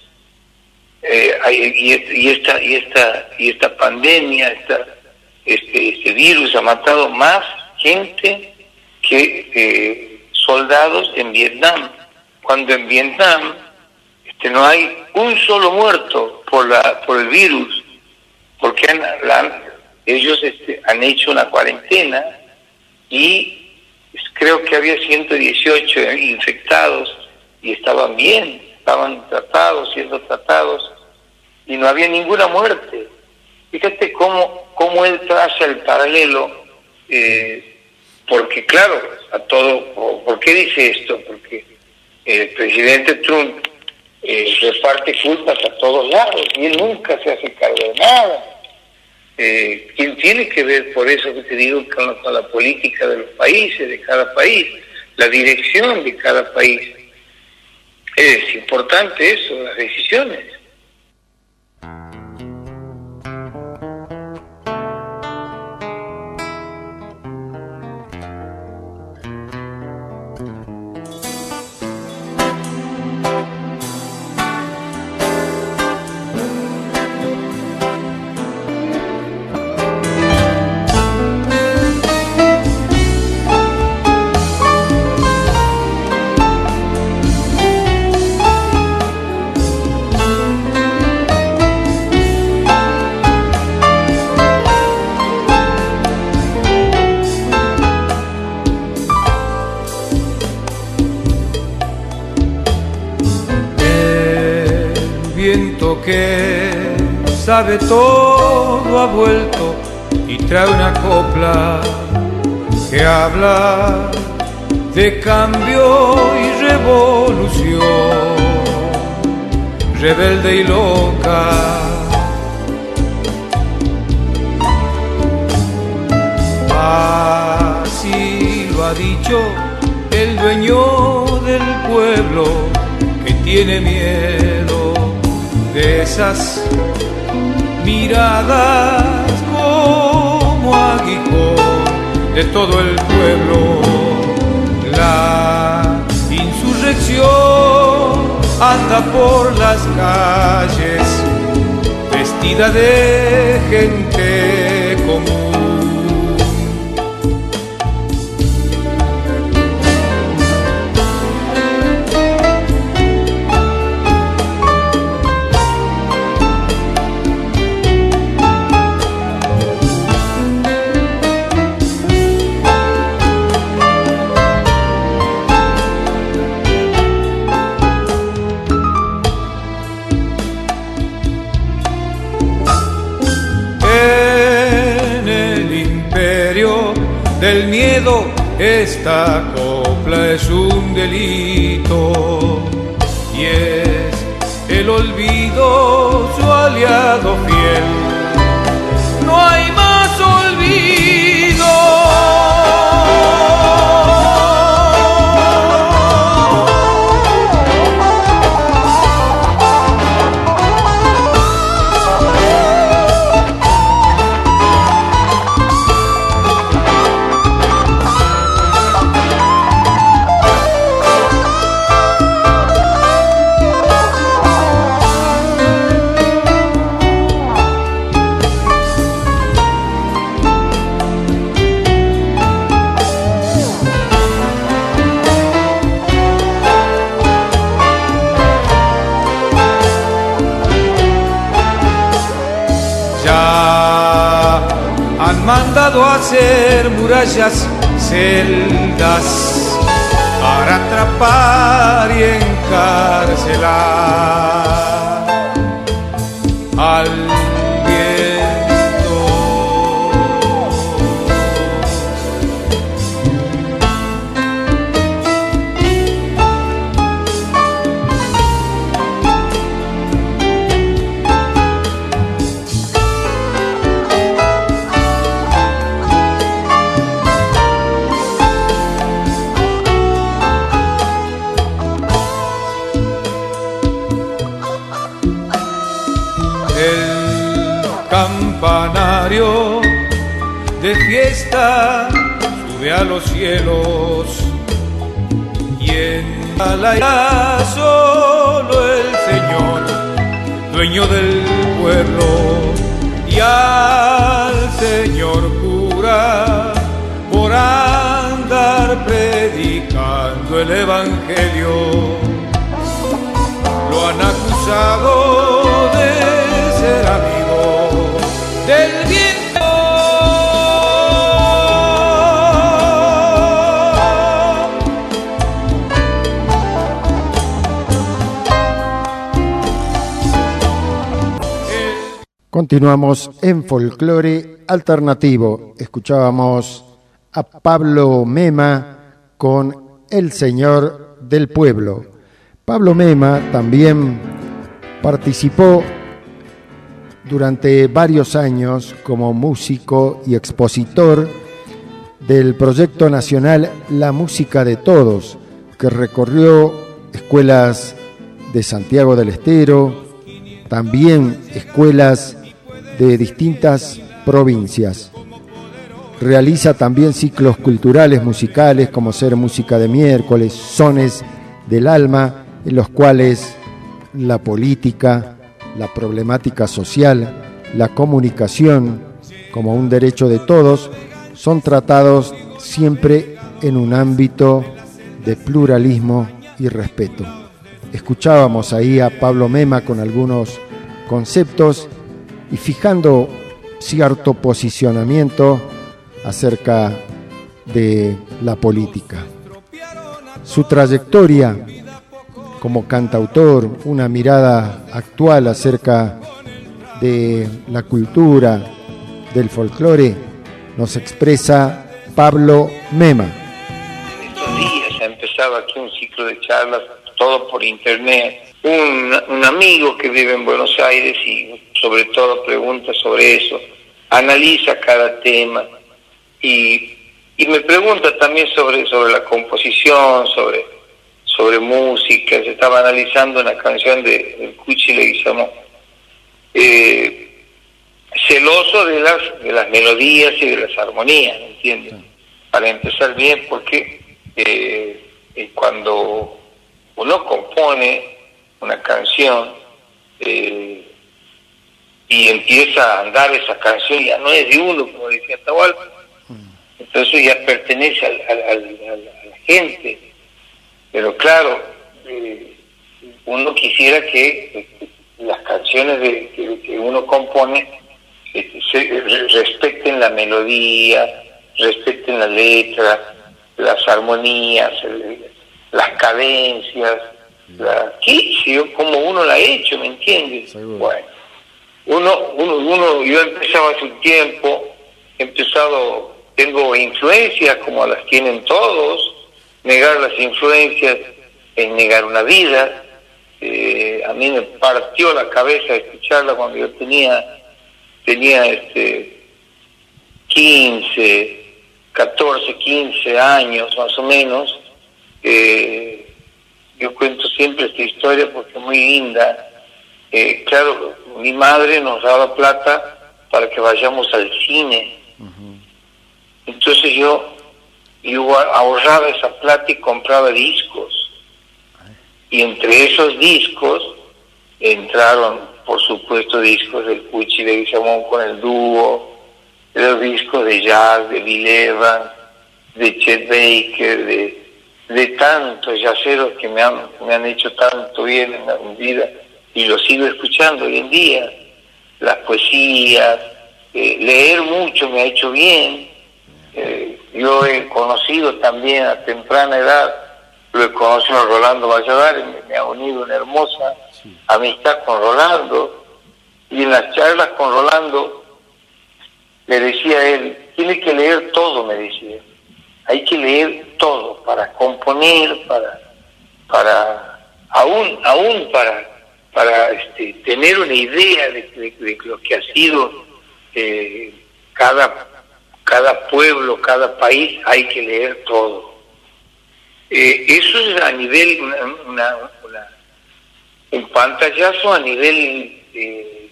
Eh, y, esta y esta y esta pandemia, esta, este, este virus ha matado más gente que eh, soldados en Vietnam. Cuando en Vietnam que no hay un solo muerto por, la, por el virus, porque ellos este, han hecho una cuarentena y creo que había 118 infectados y estaban bien, estaban tratados, siendo tratados, y no había ninguna muerte. Fíjate cómo, cómo él traza el paralelo, eh, porque claro, a todo, ¿por qué dice esto? Porque el presidente Trump eh, reparte culpas a todos lados y él nunca se hace cargo de nada. Eh, ¿Quién tiene que ver por eso que te digo con, la política de los países, de cada país, la dirección de cada país? Es importante eso, las decisiones. Sabe todo ha vuelto y trae una copla que habla de cambio y revolución, rebelde y loca. Así lo ha dicho el dueño del pueblo que tiene miedo de esas miradas como aguijón de todo el pueblo. La insurrección anda por las calles vestida de gente Esta copla es un delito y es el olvido su aliado fiel. Celdas, para atrapar y encarcelar sube a los cielos y en la solo el Señor, dueño del pueblo, y al Señor cura por andar predicando el Evangelio. Lo han acusado Continuamos en folclore alternativo. Escuchábamos a Pablo Mema con El Señor del Pueblo. Pablo Mema también participó durante varios años como músico y expositor del proyecto nacional La Música de Todos, que recorrió escuelas de Santiago del Estero, también escuelas de distintas provincias. Realiza también ciclos culturales musicales como Ser Música de Miércoles, Sones del Alma, en los cuales la política, la problemática social, la comunicación como un derecho de todos son tratados siempre en un ámbito de pluralismo y respeto. Escuchábamos ahí a Pablo Mema con algunos conceptos y fijando cierto posicionamiento acerca de la política. Su trayectoria como cantautor, una mirada actual acerca de la cultura, del folclore, nos expresa Pablo Mema. En estos días ha aquí un ciclo de charlas, todo por internet. Un, un amigo que vive en Buenos Aires y sobre todo pregunta sobre eso, analiza cada tema y, y me pregunta también sobre, sobre la composición, sobre, sobre música, se estaba analizando una canción de, del Cuchi Leguizamón. Eh, celoso de las, de las melodías y de las armonías, ¿entiendes? Para empezar bien, porque eh, eh, cuando uno compone una canción, eh, y empieza a andar esa canción, ya no es de uno, como decía Tahualpa, entonces ya pertenece al, al, al, a la gente. Pero claro, eh, uno quisiera que eh, las canciones de, que, que, uno compone eh, se, respecten la melodía, respecten la letra, las armonías, el, las cadencias, la, ¿qué? como uno la ha hecho, ¿me entiendes? Bueno uno, uno, uno, yo empezaba hace un tiempo, he empezado, tengo influencias como las tienen todos, negar las influencias es negar una vida. Eh, a mí me partió la cabeza escucharla cuando yo tenía, tenía este 15, 14, 15 años más o menos. Eh, yo cuento siempre esta historia porque es muy linda. Eh, claro, mi madre nos daba plata para que vayamos al cine. Entonces yo, yo ahorraba esa plata y compraba discos. Y entre esos discos entraron, por supuesto, discos del Pucci de Guillermo con el dúo, los discos de jazz, de Bill Evans, de Chet Baker, de, de tantos yaceros que me han, me han hecho tanto bien en la vida y lo sigo escuchando hoy en día, las poesías, eh, leer mucho me ha hecho bien, eh, yo he conocido también a temprana edad, lo he conocido a Rolando Valladares, me, me, ha unido una hermosa amistad con Rolando, y en las charlas con Rolando me decía él, tiene que leer todo, me decía, hay que leer todo para componer, para, para, aún, aún para para este, tener una idea de, de, de, lo que ha sido eh, cada, cada pueblo, cada país, hay que leer todo. Eh, eso es a nivel, una, una, una, un pantallazo a nivel eh,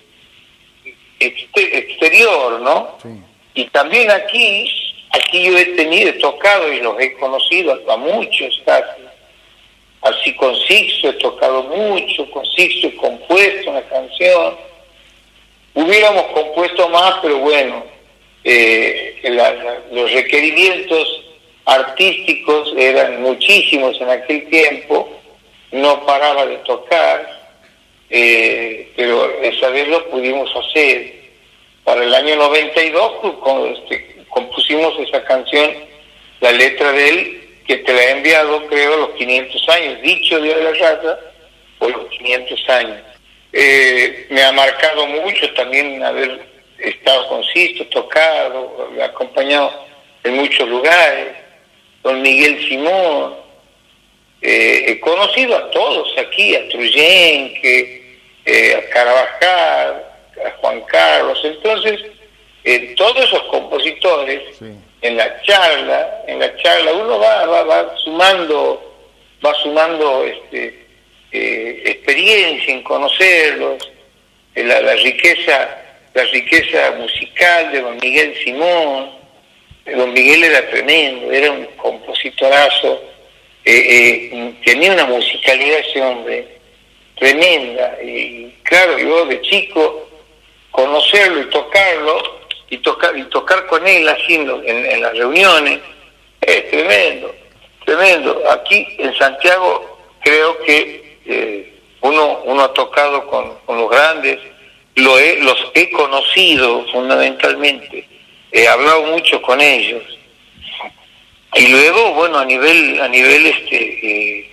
exterior, ¿no? Sí. Y también aquí, aquí yo he tenido, he tocado y los he conocido a muchos casi, así con Sixto he tocado mucho, con Sixto he compuesto una canción. Hubiéramos compuesto más, pero bueno, eh, los requerimientos artísticos eran muchísimos en aquel tiempo, no paraba de tocar, eh, pero esa vez lo pudimos hacer. Para el año 92 pues, este, compusimos esa canción, la letra de él que te la he enviado, creo, los 500 años, dicho Día de la Raza, por los 500 años. Eh, me ha marcado mucho también haber estado con Sisto, tocado, acompañado en muchos lugares, don Miguel Simón, eh, he conocido a todos aquí, a Truyenque, eh, a Carabajal, a Juan Carlos, entonces todos esos compositores en la charla, en la charla uno va, va, va sumando, va sumando este eh, experiencia en conocerlos, la, la, riqueza, la riqueza musical de don Miguel Simón. Don Miguel era tremendo, era un compositorazo, eh, eh, tenía una musicalidad ese hombre tremenda. Y claro, yo de chico conocerlo y tocarlo y tocar y tocar con él haciendo en, en las reuniones es tremendo, tremendo. Aquí en Santiago creo que eh, uno, uno ha tocado con, los grandes, lo he, los he conocido fundamentalmente, he hablado mucho con ellos. Y luego, bueno, a nivel, a nivel este, eh,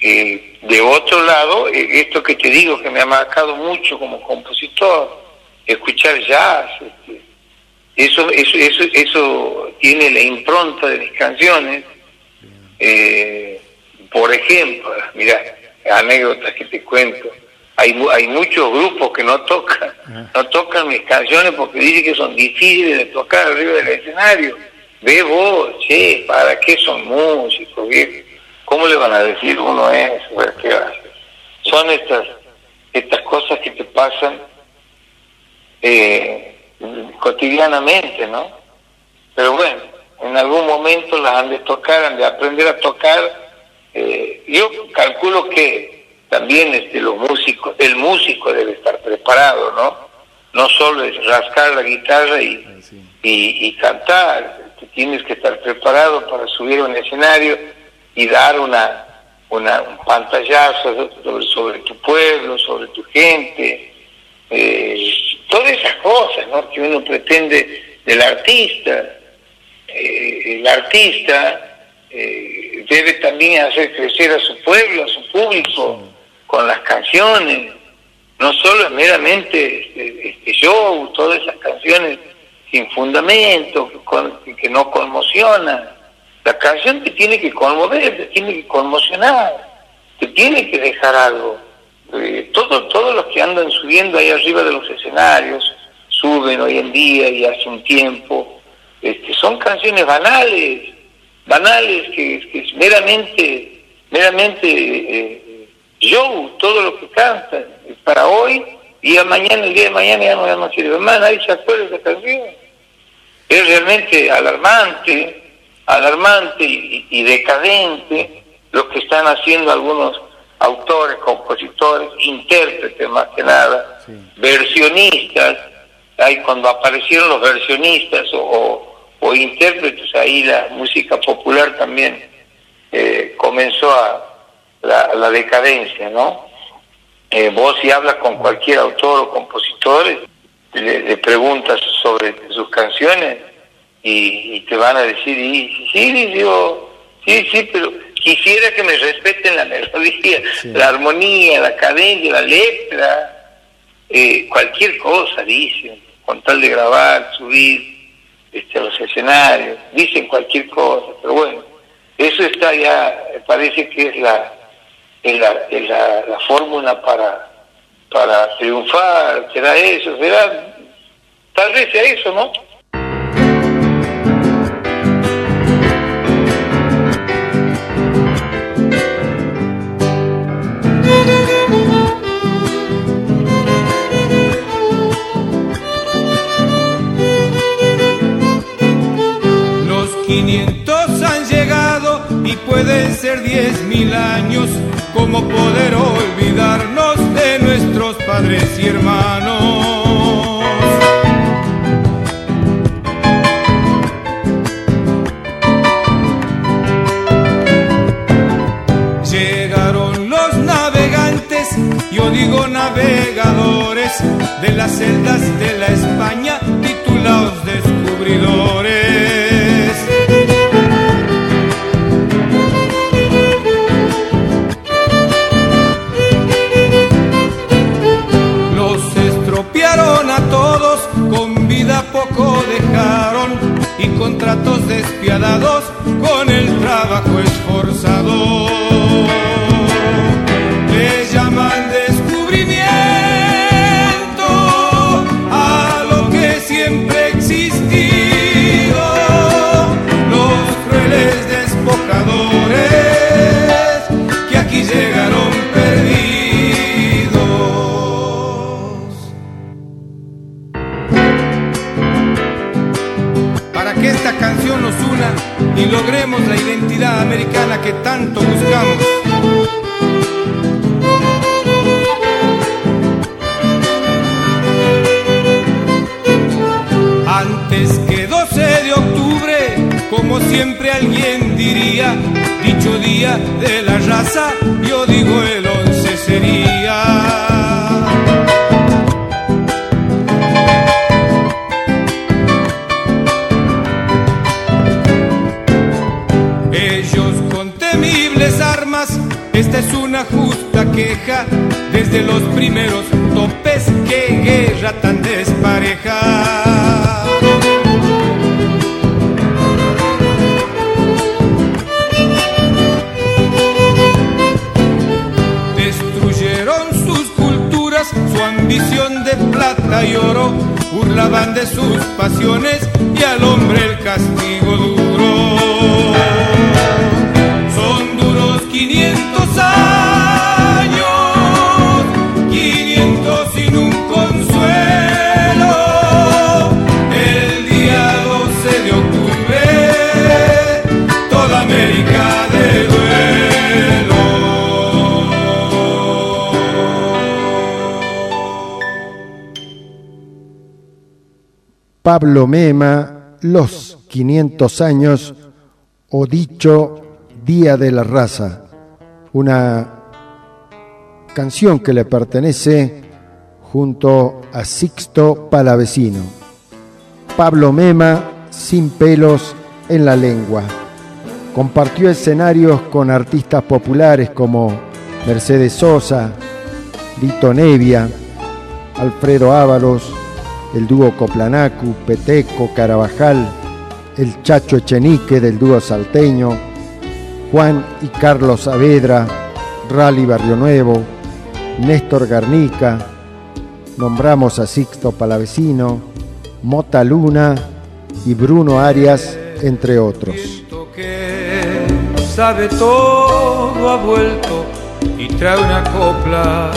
eh, de otro lado, esto que te digo que me ha marcado mucho como compositor, escuchar jazz, este, eso, eso, eso, eso tiene la impronta de mis canciones. por ejemplo, mira, anécdotas que te cuento. Hay, hay muchos grupos que no tocan, no tocan mis canciones porque dicen que son difíciles de tocar arriba del escenario. Ve vos, che, ¿para qué son músicos, ¿Cómo le van a decir uno eso? ¿Qué Son estas, estas cosas que te pasan eh, cotidianamente, ¿no? Pero bueno, en algún momento las han de tocar, han de aprender a tocar eh, yo calculo que también este, los músicos, el músico debe estar preparado, ¿no? No solo es rascar la guitarra y, y, cantar, tienes que estar preparado para subir a un escenario y dar una, una un pantallazo sobre, tu pueblo, sobre tu gente, eh, todas esas cosas ¿no? que uno pretende del artista. Eh, el artista eh, debe también hacer crecer a su pueblo, a su público, con las canciones, no solo meramente este, este show, todas esas canciones sin fundamento, que, que no conmocionan. La canción te tiene que conmover, te tiene que conmocionar, te tiene que dejar algo. Eh, todo, todos los que andan subiendo ahí arriba de los escenarios, suben hoy en día y hace un tiempo, este, son canciones banales, banales que, es meramente, meramente eh, yo, todo lo que cantan, es para hoy y a mañana, el día de mañana ya no, ya no sirve más, nadie se acuerda de esa canción. Es realmente alarmante, alarmante y, decadente lo que están haciendo algunos autores, compositores, intérpretes más que nada, versionistas, ahí cuando aparecieron los versionistas o o intérpretes, ahí la música popular también eh, comenzó a la, decadencia, ¿no? Eh, vos si hablas con cualquier autor o compositor, le, preguntas sobre sus canciones y, te van a decir, y, sí, digo, sí, sí, pero quisiera que me respeten la melodía, la armonía, la cadencia, la letra, eh, cualquier cosa, dicen, con tal de grabar, subir este, a los escenarios, dicen cualquier cosa, pero bueno, eso está ya, parece que es la, es la, la, fórmula para, para triunfar, será eso, será, tal vez sea eso, ¿no? Pueden ser diez mil años, como poder olvidarnos de nuestros padres y hermanos. Llegaron los navegantes, yo digo navegadores, de las celdas de la España, Pablo Mema, Los 500 años o dicho Día de la Raza, una canción que le pertenece junto a Sixto Palavecino. Pablo Mema, sin pelos en la lengua. Compartió escenarios con artistas populares como Mercedes Sosa, Lito Nevia, Alfredo Ábalos, el dúo Coplanacu, Peteco, Carabajal, el Chacho Echenique del dúo salteño, Juan y Carlos Saavedra, Rally Barrio Nuevo, Néstor Garnica, nombramos a Sixto Palavecino, Mota Luna y Bruno Arias, entre otros. que sabe todo ha vuelto y trae una copla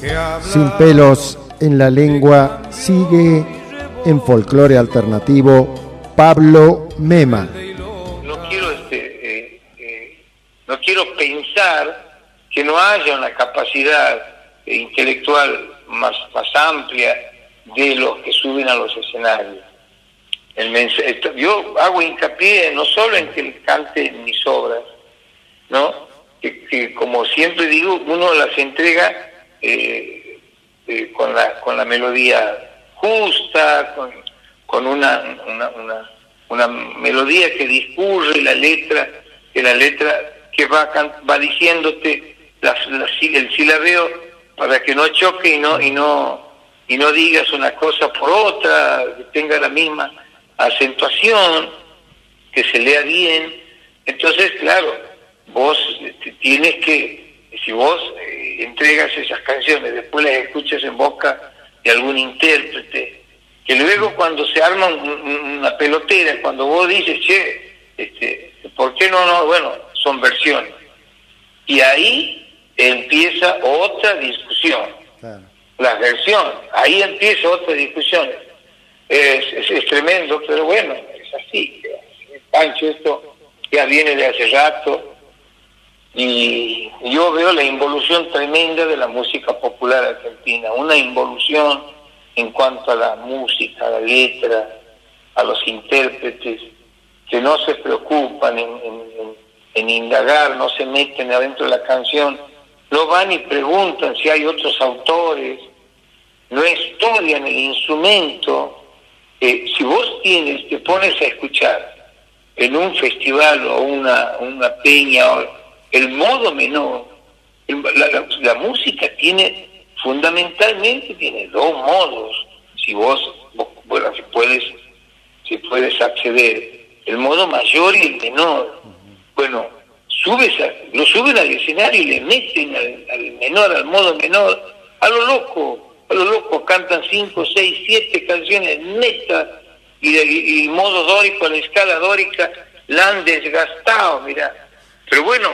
que habla Sin pelos en la lengua sigue en folclore alternativo Pablo Mema. no quiero este eh, eh, no quiero pensar que no haya una capacidad intelectual más más amplia de los que suben a los escenarios el mens- esto- yo hago hincapié no solo en que cante mis obras no que, que como siempre digo uno las entrega eh, eh, con la con la melodía justa con, con una, una, una, una melodía que discurre la letra, que la letra que va, va diciéndote la, el silabeo para que no choque y no, y no, y no digas una cosa por otra, que tenga la misma acentuación, que se lea bien. Entonces, claro, vos este, tienes que, si vos eh, entregas esas canciones, después las escuchas en boca de algún intérprete, que luego cuando se arma un- un- una pelotera, cuando vos dices, che, este, ¿por qué no, no? Bueno, son versiones. Y ahí empieza otra discusión, las versiones, ahí empieza otra discusión. Es, es, es tremendo, pero bueno, es así. Pancho, esto ya viene de hace rato, y yo veo la involución tremenda de la música popular argentina, una involución en cuanto a la música, a la letra, a los intérpretes, que no se preocupan en, indagar, no se meten adentro de la canción, no van y preguntan si hay otros autores, no estudian el instrumento. Eh, si vos tienes, te pones a escuchar en un festival o una, una peña, o el modo menor, la, música tiene, fundamentalmente tiene dos modos, si vos, vos- bueno, si puedes, si puedes acceder, el modo mayor y el menor. Bueno, subes a- lo suben al escenario y le meten al, menor, al modo menor, a lo loco, a lo loco, cantan cinco, seis, siete canciones netas y, de- modo dórico, la escala dórica, la han desgastado, mira. Pero bueno,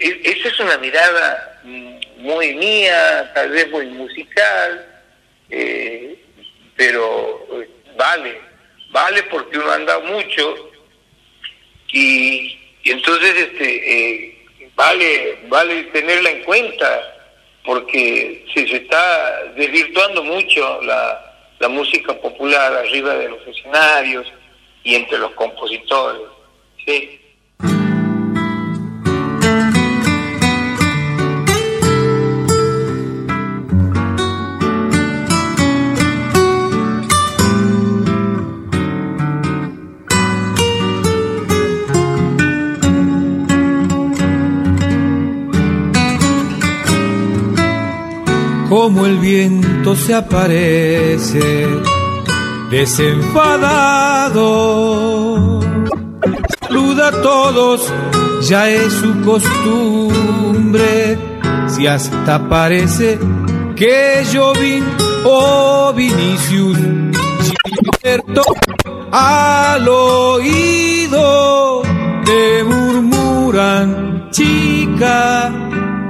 esa es una mirada mm, muy mía, tal vez muy musical, eh, pero eh, vale, vale porque uno anda mucho y, y entonces este eh, vale vale tenerla en cuenta porque se, se está desvirtuando mucho la, la música popular arriba de los escenarios y entre los compositores sí como el viento se aparece desenfadado. Saluda a todos, ya es su costumbre, si hasta parece que yo vin, oh Vinicius, cierto al oído te murmuran chica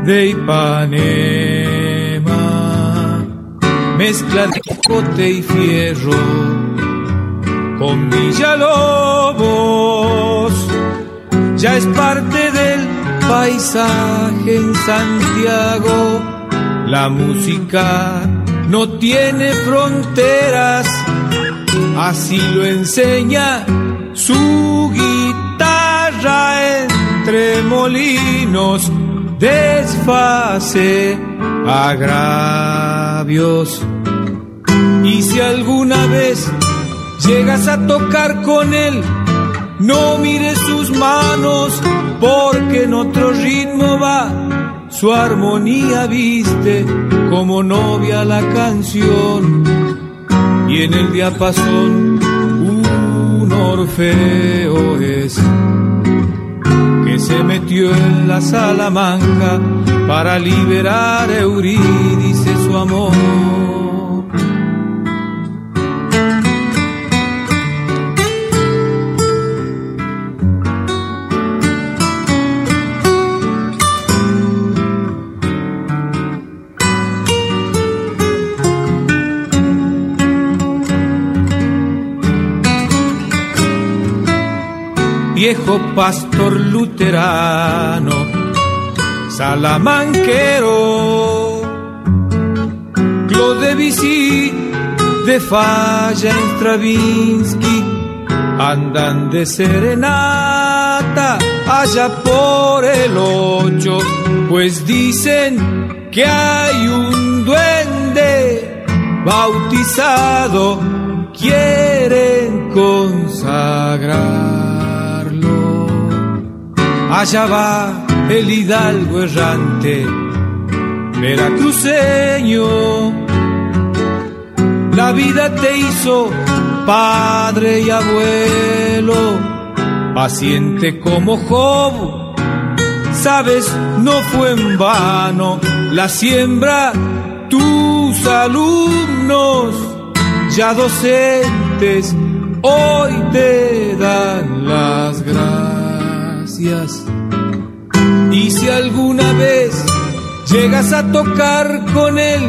de Ipanema, mezcla de cote y fierro con Villalobos, ya es parte del paisaje en Santiago, la música no tiene fronteras, así lo enseña su guitarra entre molinos. Desfase agravios. Y si alguna vez llegas a tocar con él, no mires sus manos, porque en otro ritmo va, su armonía viste como novia la canción. Y en el diapasón un orfeo es se metió en la Salamanca para liberar Eurídice su amor. viejo pastor luterano, salamanquero, Claude Debussy, de Falla en Stravinsky, andan de serenata allá por el ocho, pues dicen que hay un duende bautizado, quieren consagrar. Allá va el hidalgo errante, veracruceño. La vida te hizo padre y abuelo, paciente como Job. Sabes, no fue en vano la siembra, tus alumnos, ya docentes, hoy te dan las gracias. Si alguna vez llegas a tocar con él,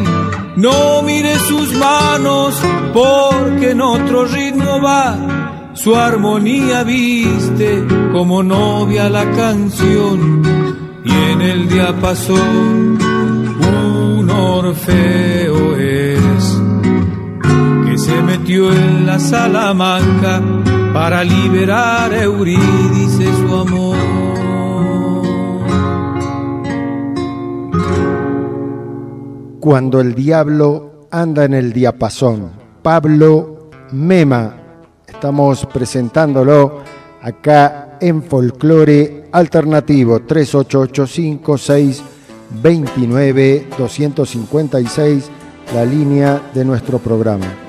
no mires sus manos, porque en otro ritmo va. Su armonía viste como novia la canción, y en el diapasón un orfeo es que se metió en la Salamanca para liberar a Eurídice su amor. Cuando el diablo anda en el diapasón, Pablo Mema, estamos presentándolo acá en Folclore Alternativo 3885 629 256, la línea de nuestro programa.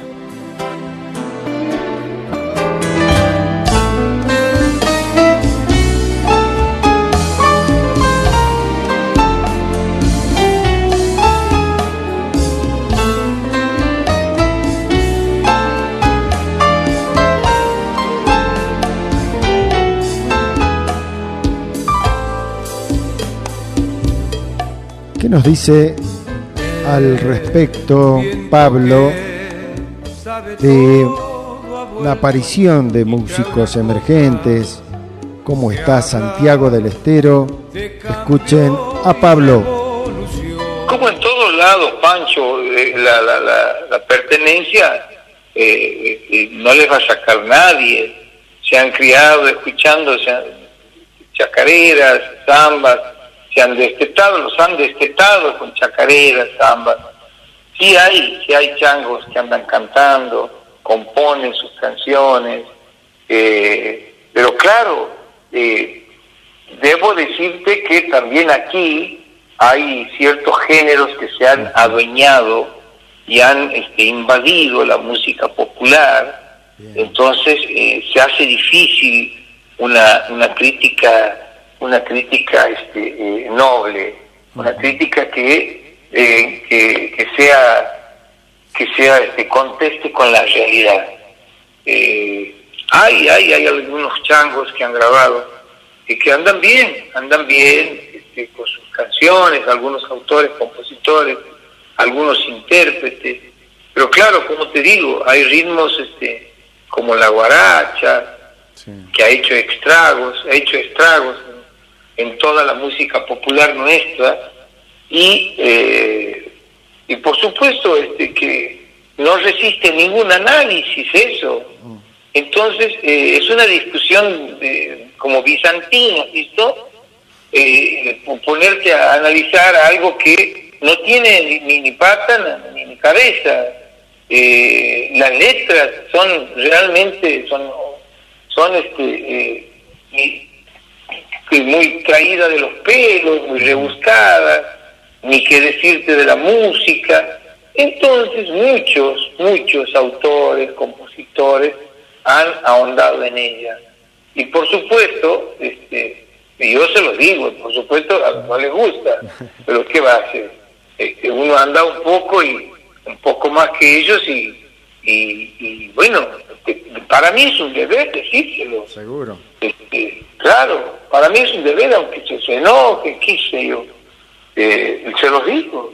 Nos dice al respecto Pablo de la aparición de músicos emergentes? ¿Cómo está Santiago del Estero? Escuchen a Pablo. Como en todos lados, Pancho, eh, la, pertenencia eh, eh, no les va a sacar nadie. Se han criado escuchando chacareras, zambas, se han destetado, los han destetado con chacareras, zambas. Sí hay, sí hay changos que andan cantando, componen sus canciones, eh, pero claro, eh, debo decirte que también aquí hay ciertos géneros que se han adueñado y han este, invadido la música popular, entonces eh, se hace difícil una, una crítica una crítica este, eh, noble, una crítica que, eh, que, que, sea que sea este, conteste con la realidad. hay, hay, hay algunos changos que han grabado y que andan bien, andan bien este, con sus canciones, algunos autores, compositores, algunos intérpretes, pero claro, como te digo, hay ritmos este, como la guaracha, que ha hecho estragos, ha hecho estragos en, toda la música popular nuestra, y, eh, y por supuesto este, que no resiste ningún análisis eso. Entonces, eh, es una discusión como bizantina, ¿visto? Eh, ponerte a analizar algo que no tiene ni, ni pata ni, cabeza. Eh, las letras son realmente, son, son este, muy traídas de los pelos, muy rebuscadas, ni qué decirte de la música. Entonces muchos, muchos autores, compositores, han ahondado en ella. Y por supuesto, este, y yo se lo digo, por supuesto no les gusta, pero ¿qué va a hacer? Este, uno anda un poco y un poco más que ellos y, y, bueno, este, para mí es un deber decírselo. Seguro. Este, claro, para mí es un deber, aunque se, se enoje, qué sé yo, eh, se los digo.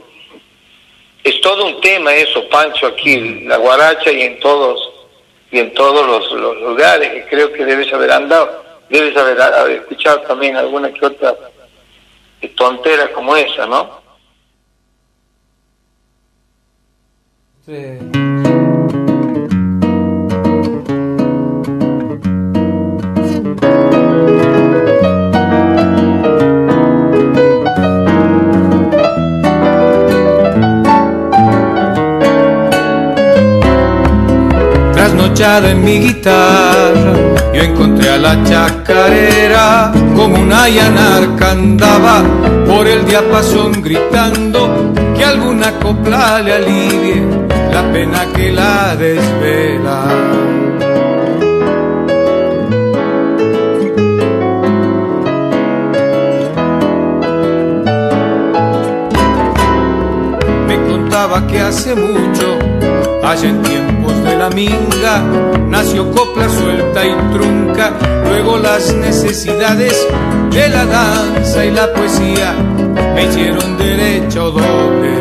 Es todo un tema eso, Pancho, aquí, la guaracha y en todos y en todos los, lugares que creo que debes haber andado, debes haber, escuchado también alguna que otra tontera como esa, ¿no? Sí. En mi guitarra, yo encontré a la chacarera como una que andaba por el diapasón gritando que alguna copla le alivie la pena que la desvela. Me contaba que hace mucho, allá tiempos la minga, nació copla suelta y trunca, luego las necesidades de la danza y la poesía me hicieron derecho doble.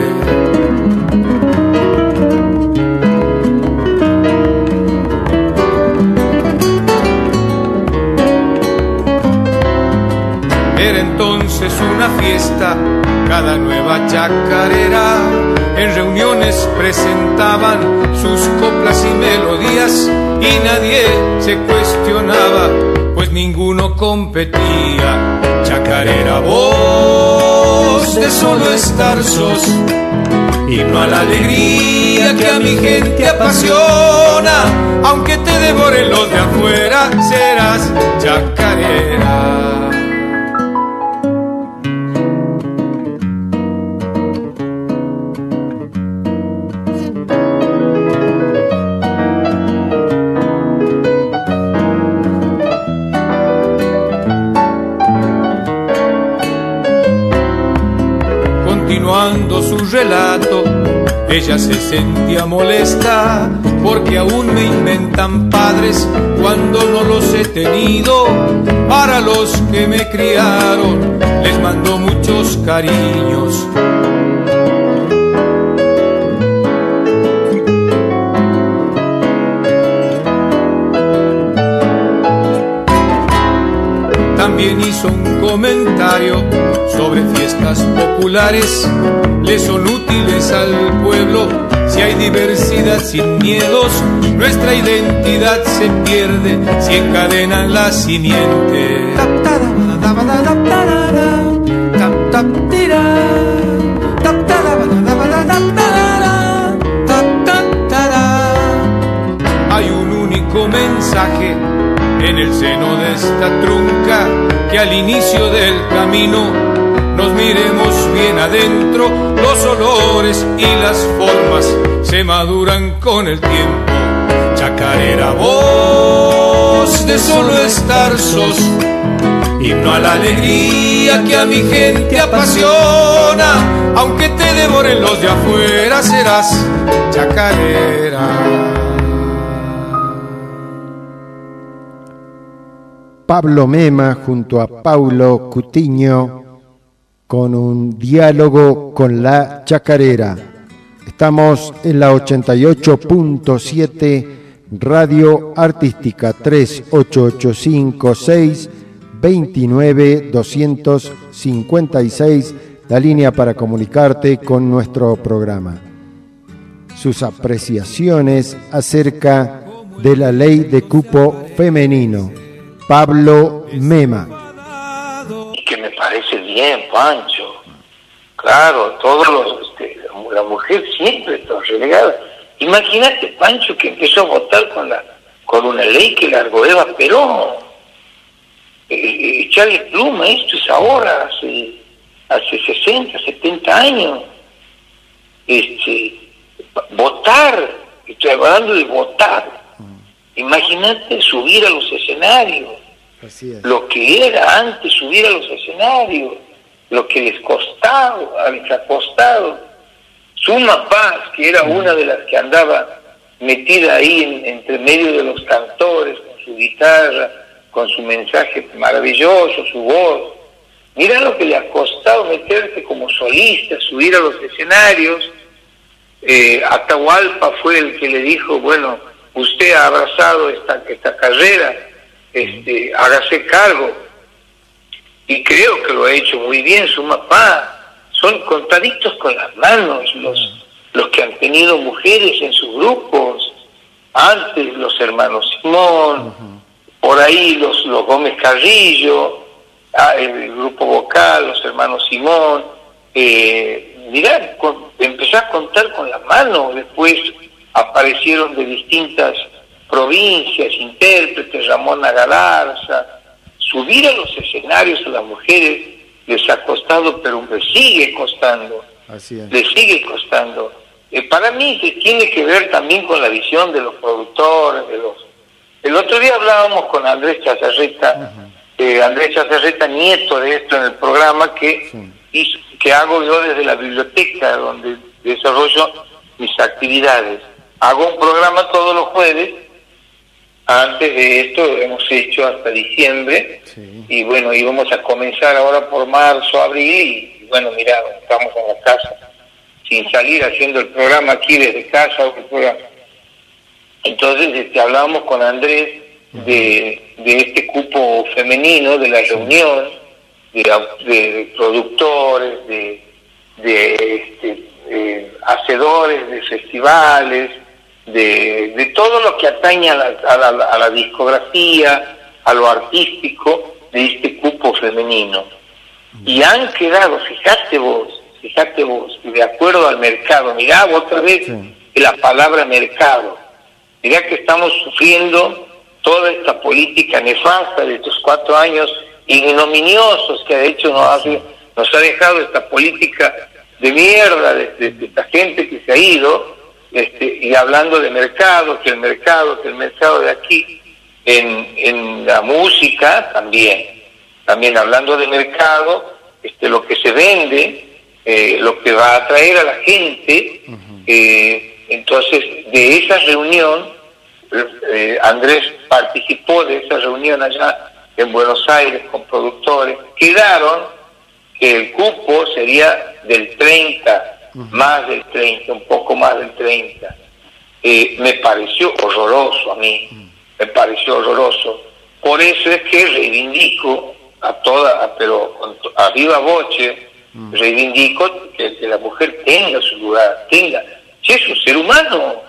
Era entonces una fiesta, cada nueva chacarera en reuniones presentaban sus coplas y melodías y nadie se cuestionaba, pues ninguno competía. Chacarera, voz de solo estar sos, no a la alegría que a mi gente apasiona, aunque te devoren los de afuera, serás chacarera. Relato, ella se sentía molesta porque aún me inventan padres cuando no los he tenido. Para los que me criaron les mando muchos cariños. También hizo un comentario sobre fiestas populares. Le son útiles al pueblo. Si hay diversidad sin miedos, nuestra identidad se pierde si encadenan la simiente. Hay un único mensaje en el seno de esta trunca que al inicio del camino nos miremos bien adentro, los olores y las formas se maduran con el tiempo. Chacarera, voz de solo estar sos, himno a la alegría que a mi gente apasiona, aunque te devoren los de afuera, serás chacarera. Pablo Mema junto a Paulo Cutiño con un diálogo con la chacarera. Estamos en la 88.7 Radio Artística 38856 29 256, la línea para comunicarte con nuestro programa. Sus apreciaciones acerca de la ley de cupo femenino Pablo Mema. Que me parece bien, Pancho. Claro, todos los, este, la mujer siempre está relegada. Imagínate, Pancho, que empezó a votar con la con una ley que largó Eva Perón. Eh, eh, echarle pluma, esto es ahora, hace, hace 60, 70 años. Este, votar, estoy hablando de votar. Imagínate subir a los escenarios lo que era antes subir a los escenarios, lo que les costaba, les ha costado. Suma Paz, que era una de las que andaba metida ahí entre medio de los cantores, con su guitarra, con su mensaje maravilloso, su voz. Mira lo que le ha costado meterse como solista, subir a los escenarios. Eh, Atahualpa fue el que le dijo, bueno, usted ha abrazado esta, esta carrera, este, hágase cargo. Y creo que lo ha hecho muy bien su papá. Son contaditos con las manos los, los que han tenido mujeres en sus grupos. Antes los hermanos Simón, por ahí los, los Gómez Carrillo, ah, el grupo vocal, los hermanos Simón. Eh, mirá, empezó a contar con las manos, después aparecieron de distintas provincias, intérpretes, Ramón Galarza, subir a los escenarios a las mujeres les ha costado, pero les sigue costando, les sigue costando. Eh, para mí se tiene que ver también con la visión de los productores, de los... El otro día hablábamos con Andrés Chazarreta, eh, Andrés Chazarreta, nieto de esto en el programa, que, que hago yo desde la biblioteca, donde desarrollo mis actividades. Hago un programa todos los jueves antes de esto hemos hecho hasta diciembre y bueno, íbamos a comenzar ahora por marzo, abril y bueno, mira, estamos en la casa sin salir haciendo el programa aquí desde casa. Entonces este, hablábamos con Andrés de, de este cupo femenino, de la reunión, de, productores, de, de este, eh, hacedores de festivales, de, todo lo que atañe a la, discografía, a lo artístico de este cupo femenino. Y han quedado, fíjate vos, fíjate vos, de acuerdo al mercado, mirá otra vez la palabra mercado, mirá que estamos sufriendo toda esta política nefasta de estos cuatro años ignominiosos que de hecho nos ha, nos ha dejado esta política de mierda de esta gente que se ha ido, este, y hablando de mercado, que el mercado, que el mercado de aquí, en, en la música también, también hablando de mercado, este, lo que se vende, eh, lo que va a atraer a la gente, eh, entonces de esa reunión, eh, Andrés participó de esa reunión allá en Buenos Aires con productores, quedaron que el cupo sería del 30 más del 30, un poco más del 30. Eh, me pareció horroroso a mí, me pareció horroroso. Por eso es que reivindico a toda, pero a viva voce, reivindico que, la mujer tenga su lugar, tenga. Si es un ser humano,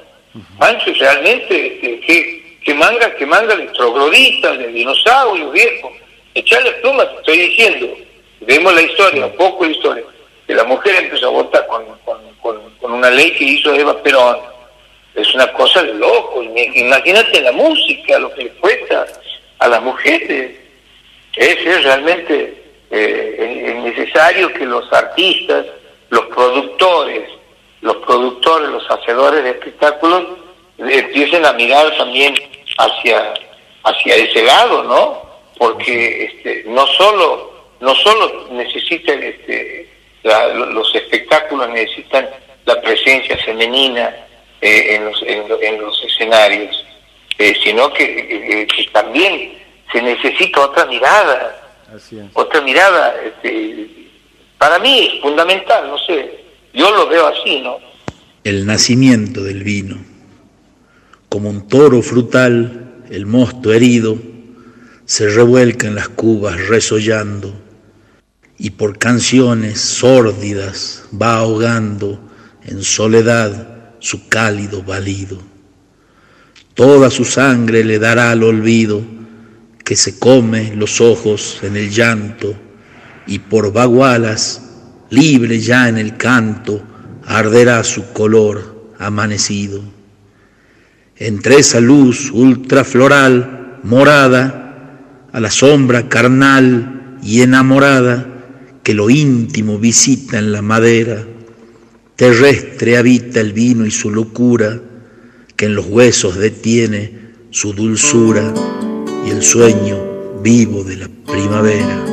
Pancho realmente, que, que manga, que manga de trogloditas, de dinosaurios viejos, echarle plumas, estoy diciendo, vemos la historia, un poco la historia que la mujer empezó a votar con, con, una ley que hizo Eva Perón, es una cosa de loco. Imagínate la música, lo que le cuesta a las mujeres. Es realmente eh, es necesario que los artistas, los productores, los productores, los hacedores de espectáculos empiecen a mirar también hacia hacia ese lado, ¿no? Porque este, no solo no solo necesitan este, los espectáculos necesitan la presencia femenina eh, en, los, en, los escenarios, eh, sino que, eh, que, también se necesita otra mirada, otra mirada. Este, para mí es fundamental, no sé, yo lo veo así, ¿no? El nacimiento del vino, como un toro frutal, el mosto herido, se revuelca en las cubas resollando y por canciones sórdidas va ahogando en soledad su cálido valido. Toda su sangre le dará al olvido que se come los ojos en el llanto y por bagualas, libre ya en el canto, arderá su color amanecido. Entre esa luz ultrafloral, morada, a la sombra carnal y enamorada, que lo íntimo visita en la madera, terrestre habita el vino y su locura, que en los huesos detiene su dulzura y el sueño vivo de la primavera.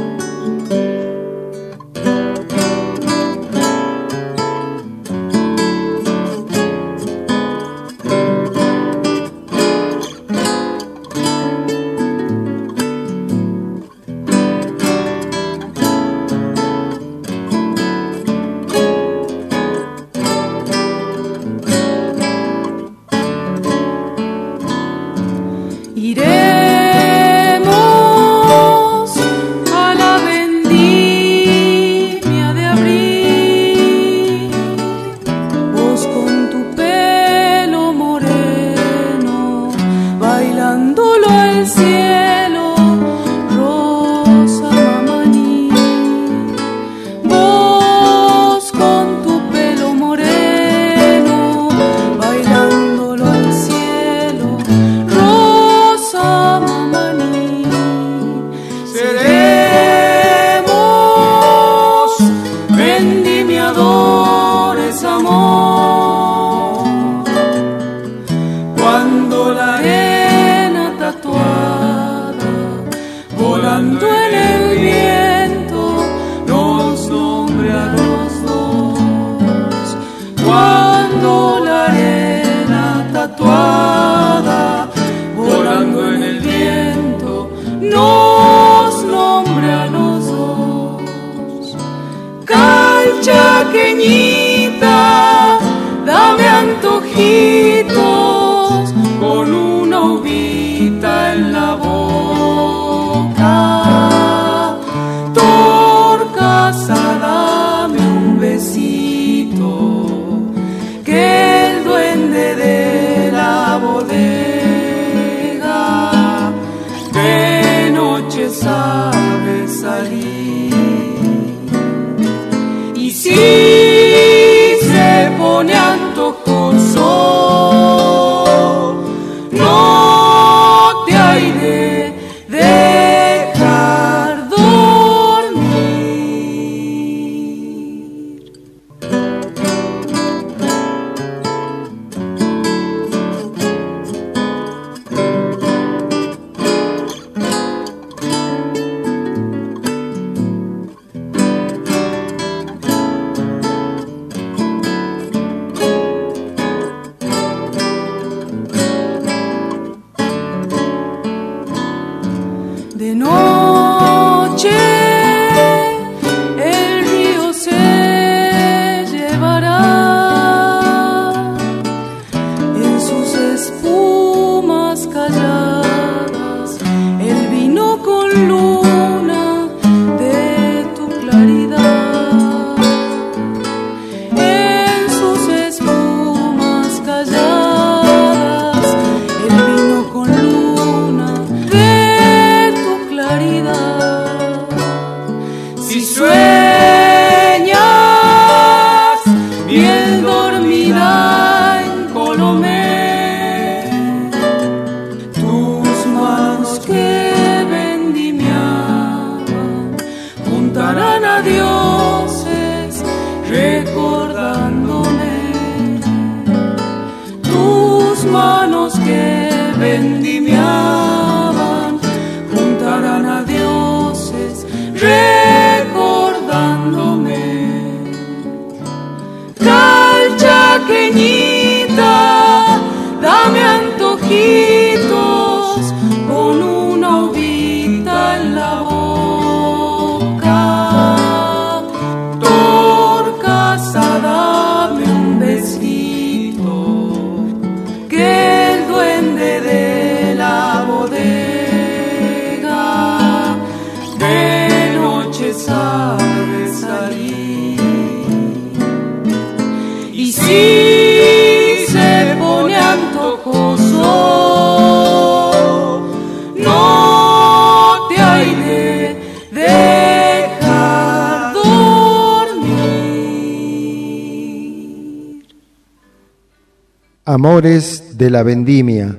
Amores de la Vendimia,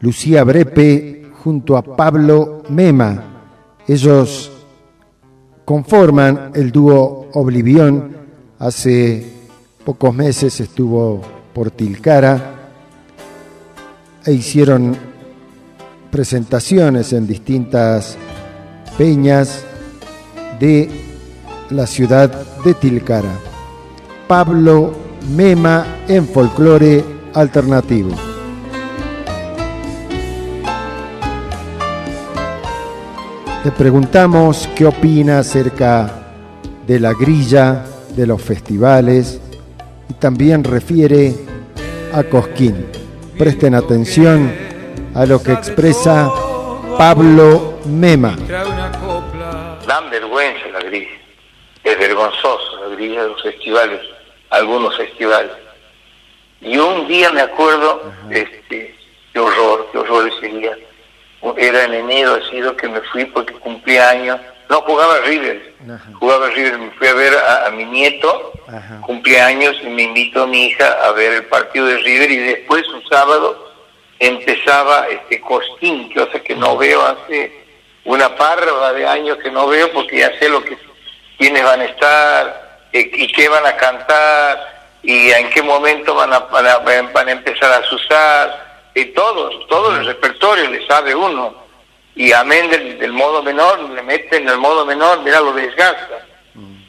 Lucía Brepe junto a Pablo Mema. Ellos conforman el dúo Oblivión. Hace pocos meses estuvo por Tilcara e hicieron presentaciones en distintas peñas de la ciudad de Tilcara. Pablo Mema en folclore alternativo. Le preguntamos qué opina acerca de la grilla, de los festivales y también refiere a Cosquín. Presten atención a lo que expresa Pablo Mema. Dan vergüenza la grilla. Es vergonzoso la grilla de los festivales, algunos festivales. Y un día me acuerdo, este, qué horror, qué horror ese día. Era en enero, ha sido que me fui porque cumplía años. No, jugaba River. Jugaba River. Me fui a ver a, a mi nieto, cumplía años, y me invitó mi hija a ver el partido de River. Y después, un sábado, empezaba este Costín, cosa que no veo hace una parva de años que no veo porque ya sé lo que quiénes van a estar eh, y qué van a cantar y en qué momento van a, van a, van a empezar a usar y todos, todo el repertorio le sabe uno. Y amén del, del modo menor, le meten el modo menor, mira lo desgasta.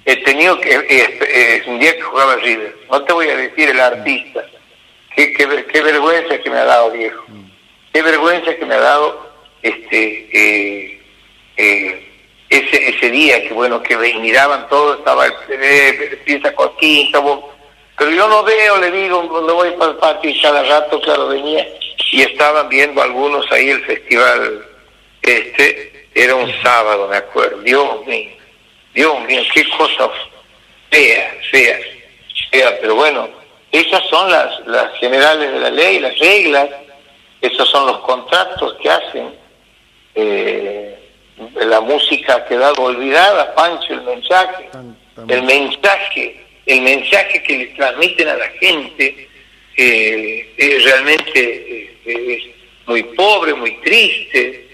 He tenido que, eh, eh, un día que jugaba River, no te voy a decir el artista, qué, qué, qué vergüenza que me ha dado viejo, qué vergüenza que me ha dado este eh, eh, ese ese día que bueno que miraban todo estaba el eh, Coquín estaba- pero yo no veo le digo cuando voy para el patio y cada rato claro venía. Y estaban viendo algunos ahí el festival este era un sábado me acuerdo. Dios mío Dios mío qué cosa fea fea fea. Pero bueno esas son las las generales de la ley las reglas esos son los contratos que hacen. Eh, la música ha quedado olvidada, Pancho, el mensaje, el mensaje, el mensaje que le transmiten a la gente eh, es realmente eh, es muy pobre, muy triste.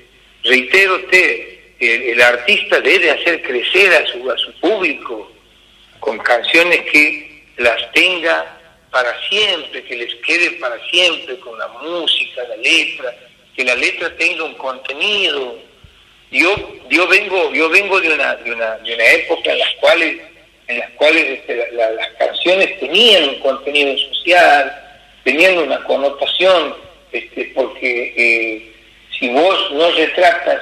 Reitero usted, el, artista debe hacer crecer a su, a su público con canciones que las tenga para siempre, que les quede para siempre con la música, la letra, que la letra tenga un contenido. Yo yo vengo yo vengo de una de una, de una época en las cuales en las cuales este, la- la- las canciones tenían un contenido social, tenían una connotación, este, porque eh, si vos no retratas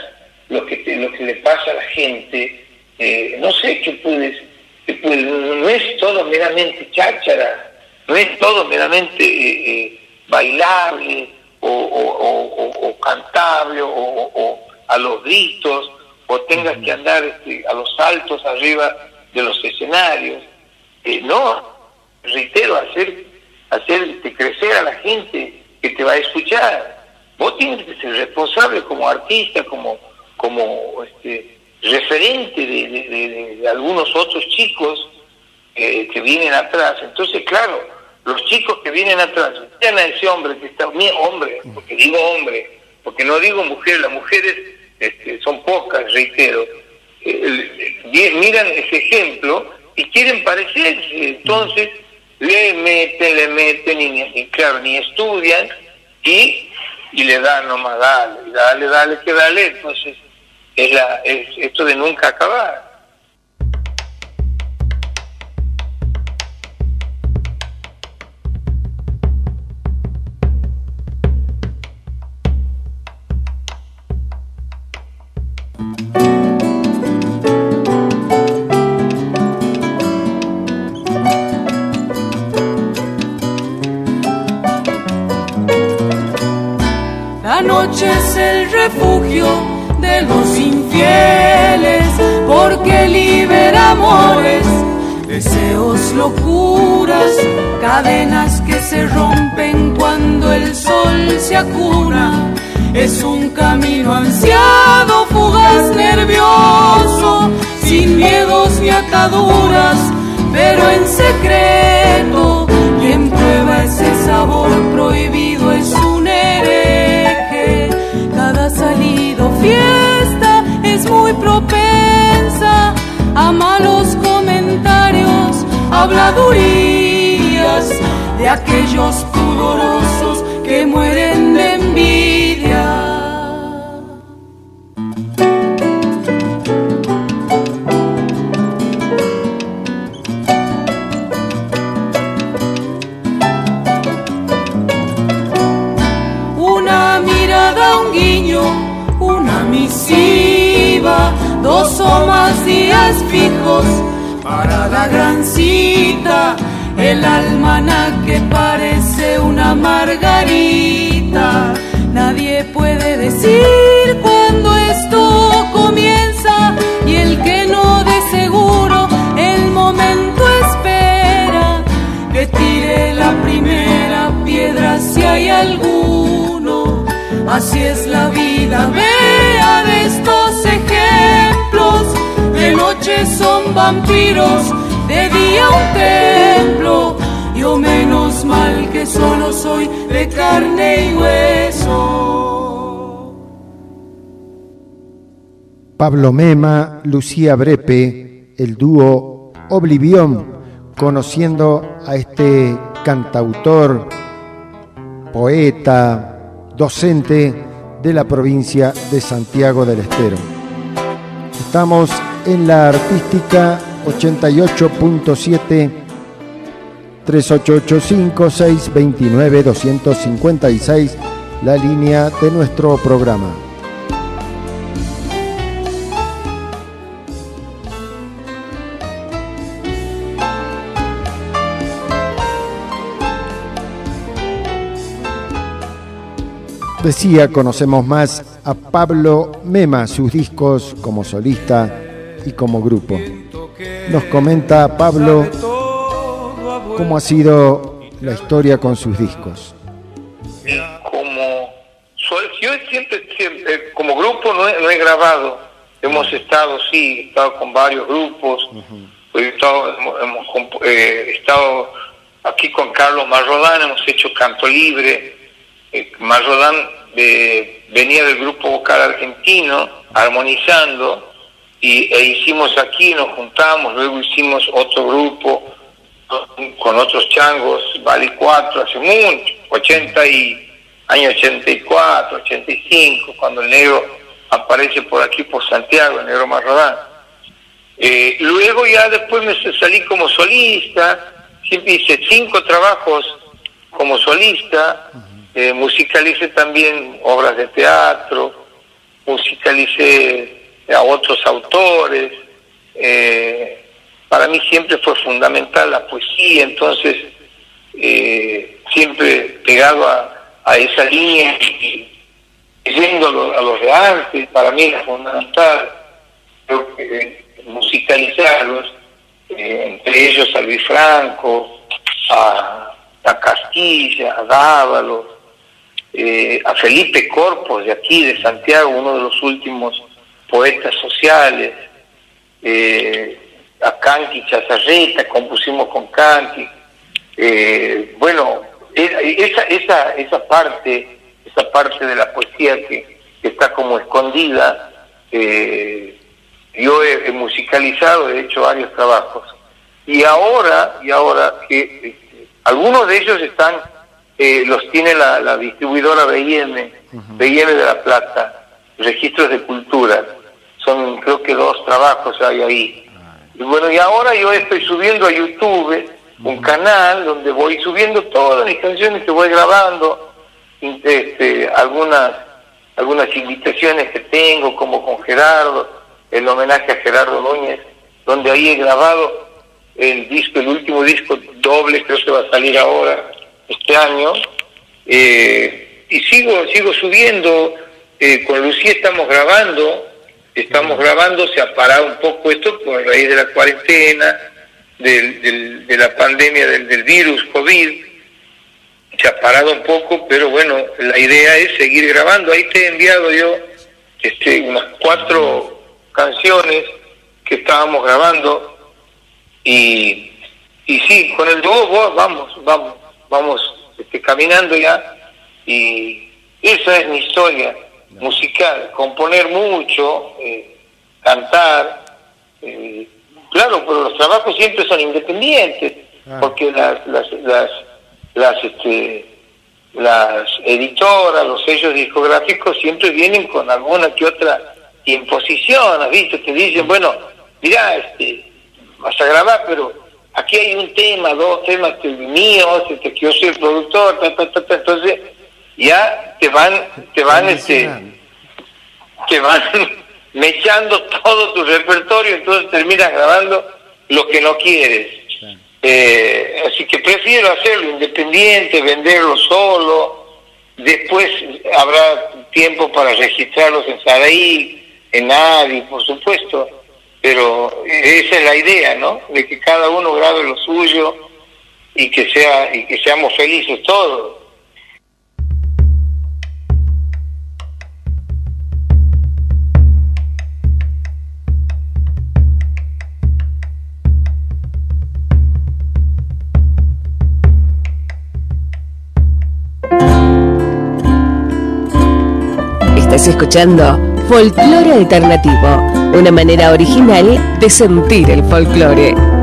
lo que te- lo que le pasa a la gente, eh, no sé qué puedes, qué puedes- no es todo meramente cháchara, no es todo meramente eh, bailable o, o- o- o- o cantable o a los gritos o tengas que andar este, a los saltos arriba de los escenarios. Eh, no, reitero, hacer, este, crecer a la gente que te va a escuchar. Vos tienes que ser responsable como artista, como, como este, referente de algunos otros chicos eh, que vienen atrás. Entonces, claro, los chicos que vienen atrás, vean a ese hombre que está, mi hombre, porque digo hombre, porque no digo mujer, las mujeres este, son pocas, reitero, Miran ese ejemplo y quieren parecerse, entonces le meten, le meten y, claro, ni estudian y, y le dan nomás, dale, dale, dale, que dale. Entonces, es, la, es esto de nunca acabar. Cadenas que se rompen cuando el sol se acuna. Es un camino ansiado, fugaz, nervioso, sin miedos ni ataduras, pero en secreto. Quien prueba ese sabor prohibido es un hereje. Cada salido fiesta es muy propensa a malos comentarios, de aquellos pudorosos que mueren de envidia. Una mirada, un guiño, una misiva, dos o más días fijos para la gran cita. El almanaque parece una margarita. Nadie puede decir cuándo esto comienza y el que no de seguro el momento espera que tire la primera piedra si hay alguno. Así es la vida, vea de estos ejemplos. De noche son vampiros, de día un templo. Yo menos mal que solo soy de carne y hueso. Pablo Mema, Lucía Brepe, el dúo Oblivión, conociendo a este cantautor, poeta, docente de la provincia de Santiago del Estero. Estamos en la artística 88.7 3885 629 256, la línea de nuestro programa. Decía, conocemos más a Pablo Mema, sus discos como solista y como grupo. Nos comenta Pablo cómo ha sido la historia con sus discos. como yo siempre, siempre como grupo no he, no he grabado. Hemos estado sí he estado con varios grupos. He estado, hemos, eh, estado aquí con Carlos Marrodán hemos hecho canto libre. Eh, Marrodán eh, venía del grupo vocal argentino armonizando y e hicimos aquí nos juntamos luego hicimos otro grupo con otros changos, Vale 4, hace mucho, 80 y, año 84, 85, cuando el negro aparece por aquí, por Santiago, el negro Marrodán. Eh, luego ya después me salí como solista, siempre hice cinco trabajos como solista, eh, musicalicé también obras de teatro, musicalicé a otros autores, eh, para mí siempre fue fundamental la poesía, entonces eh, siempre pegado a, a esa línea y yendo a lo, a lo de arte, para mí era fundamental. Creo que, musicalizarlos, eh, entre ellos a Luis Franco, a, a Castilla, a Dávalo, eh, a Felipe Corpos de aquí, de Santiago, uno de los últimos poetas sociales, eh, a Canqui Chazarreta, compusimos con Canqui. Eh, bueno, esa, esa, esa parte, esa parte de la poesía que, que está como escondida, eh, yo he, he musicalizado, he hecho varios trabajos. Y ahora, y ahora que Algunos de ellos están, eh, los tiene la, la distribuidora BIM, BIM de La Plata, Registros de Cultura. Son creo que dos trabajos hay ahí. Y bueno, y ahora yo estoy subiendo a YouTube un canal donde voy subiendo todas mis canciones que voy grabando, este, algunas algunas invitaciones que tengo, como con Gerardo, el homenaje a Gerardo Núñez, donde ahí he grabado el disco, el último disco doble, creo que va a salir ahora, este año, eh, y sigo, sigo subiendo, eh, con Lucía estamos grabando, estamos grabando, se ha parado un poco esto por raíz de la cuarentena, del, de la pandemia del, del virus COVID, se ha parado un poco, pero bueno, la idea es seguir grabando. Ahí te he enviado yo este, unas cuatro canciones que estábamos grabando y, y sí, con el dúo vamos, vamos, vamos este, caminando ya y esa es mi historia musical, componer mucho, eh, cantar, eh, claro, pero los trabajos siempre son independientes, porque las, las, las las este las editoras, los sellos discográficos siempre vienen con alguna que otra imposición, ¿has visto? Te dicen, bueno, mira, este, vas a grabar, pero aquí hay un tema, dos temas que míos, este, que yo soy el productor, entonces ya te van, te van, este, te van [LAUGHS] mechando todo tu repertorio, entonces terminas grabando lo que no quieres. Eh, así que prefiero hacerlo independiente, venderlo solo. Después habrá tiempo para registrarlos en Saraí, en ADI, por supuesto. Pero esa es la idea, ¿no? De que cada uno grabe lo suyo y que sea y que seamos felices todos. Escuchando Folclore Alternativo, una manera original de sentir el folclore.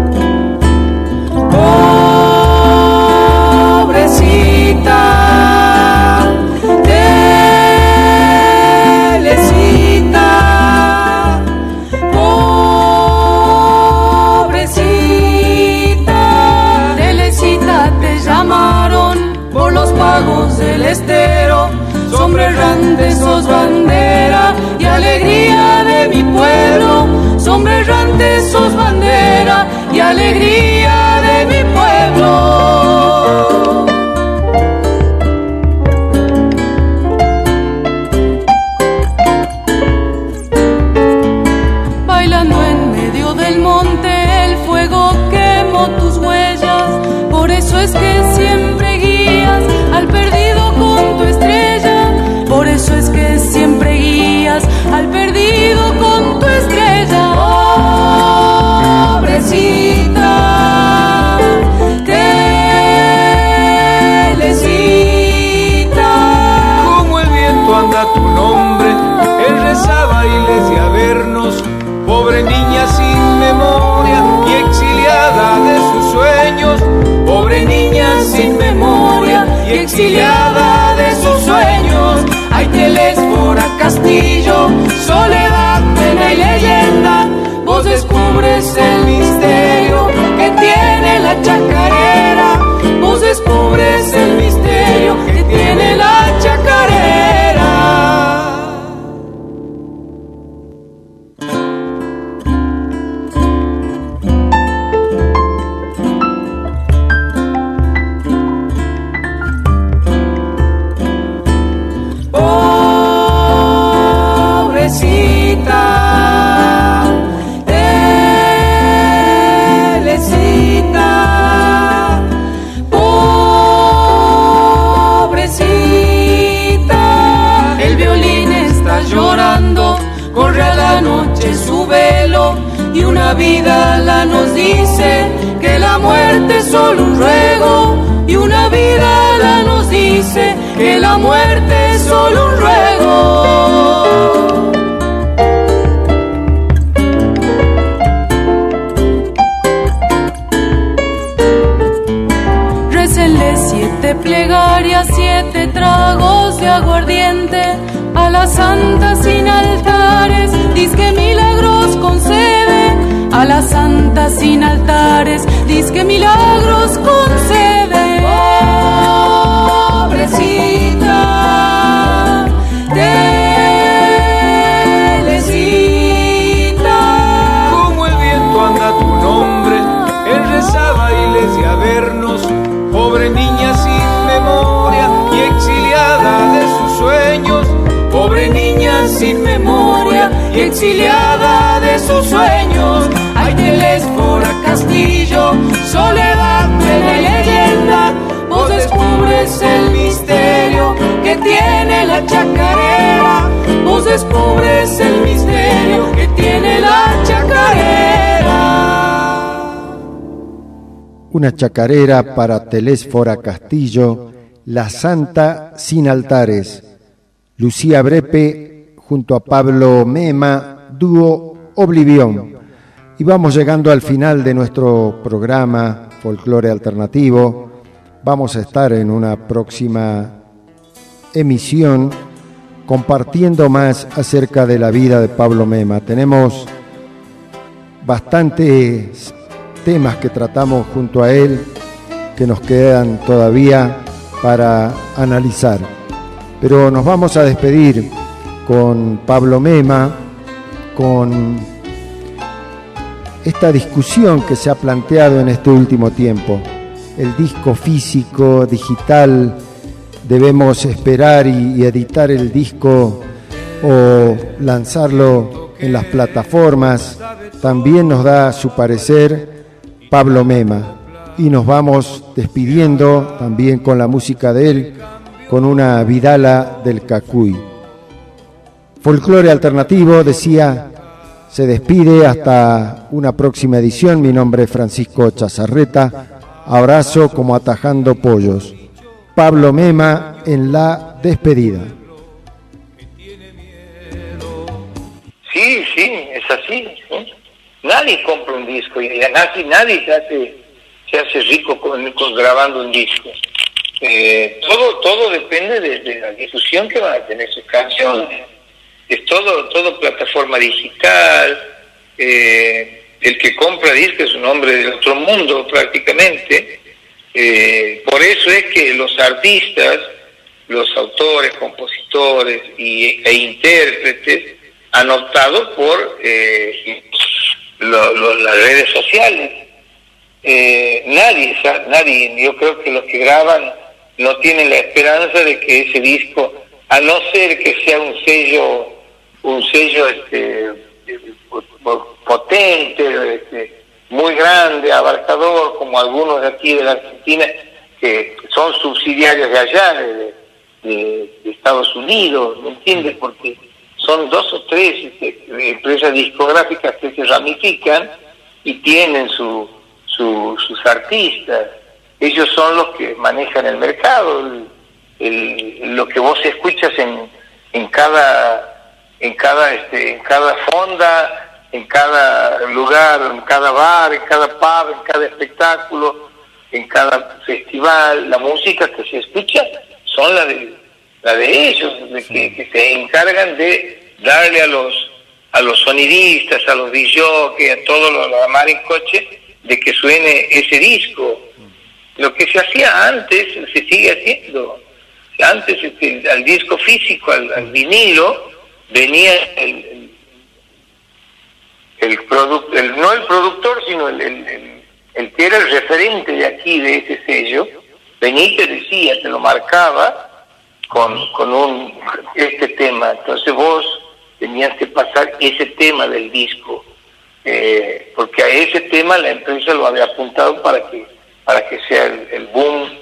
Una chacarera para Telésfora Castillo, La Santa sin altares. Lucía Brepe junto a Pablo Mema, dúo Oblivión. Y vamos llegando al final de nuestro programa Folclore Alternativo. Vamos a estar en una próxima emisión compartiendo más acerca de la vida de Pablo Mema. Tenemos bastantes temas que tratamos junto a él que nos quedan todavía para analizar. Pero nos vamos a despedir con Pablo Mema, con esta discusión que se ha planteado en este último tiempo. El disco físico, digital, debemos esperar y, editar el disco o lanzarlo en las plataformas. También nos da su parecer Pablo Mema. Y nos vamos despidiendo también con la música de él, con una Vidala del Cacuy. Folclore alternativo, decía, se despide hasta una próxima edición. Mi nombre es Francisco Chazarreta. Abrazo como atajando pollos. Pablo Mema en la despedida. Sí, sí, es así. Nadie compra un disco y nadie, nadie se hace, se hace rico con, grabando un disco. Eh, todo todo depende de, la difusión que van a tener sus canciones. Es todo todo plataforma digital. Eh, el que compra disco es un hombre del otro mundo prácticamente eh, por eso es que los artistas, los autores, compositores y, e intérpretes han optado por eh, las redes sociales. Eh, nadie, nadie, yo creo que los que graban no tienen la esperanza de que ese disco, a no ser que sea un sello, un sello este, potente, este, muy grande, abarcador, como algunos de aquí de la Argentina, que son subsidiarios de allá, de, Estados Unidos, ¿me entiendes? Porque son dos o tres este, empresas discográficas que se ramifican y tienen su, sus artistas. Ellos son los que manejan el mercado, lo que vos escuchas en, en cada en cada este, en cada fonda en cada lugar, en cada bar, en cada pub, en cada espectáculo, en cada festival, la música que se escucha son la de, la de ellos, de que, se encargan de darle a los a los sonidistas, a los que a todos los, los en coche, de que suene ese disco. Lo que se hacía antes se sigue haciendo. Antes este, al disco físico, al, vinilo, venía el, el, producto, el no el productor, sino el, el, que era el referente de aquí, de ese sello, Benítez decía, te lo marcaba con, con un este tema. Entonces vos tenías que pasar ese tema del disco, eh, porque a ese tema la empresa lo había apuntado para que para que sea el, boom.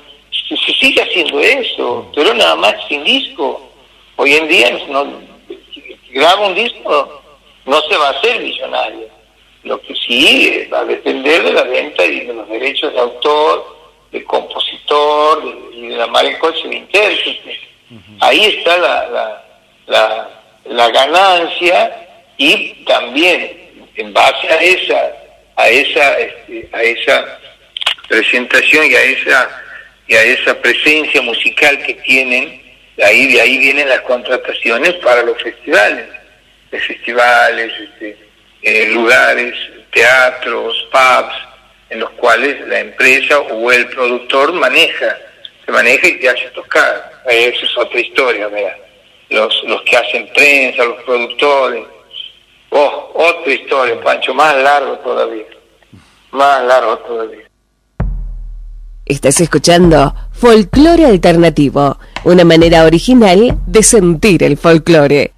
Se, se, sigue haciendo eso, pero nada más sin disco. Hoy en día no graba un disco no se va a hacer millonario. Lo que sí va a depender de la venta y de los derechos de autor, de compositor y de la mar coche de intérprete. Ahí está la, la, la, ganancia y también en base a esa a esa este, a esa presentación y a esa y a esa presencia musical que tienen, ahí, de ahí vienen las contrataciones para los festivales, de festivales, este, eh, lugares, teatros, pubs, en los cuales la empresa o el productor maneja, se maneja y te hace tocar. Eso es otra historia, mira. Los, los que hacen prensa, los productores. Oh, otra historia, Pancho, más largo todavía. Más largo todavía. Estás escuchando Folclore Alternativo, una manera original de sentir el folclore.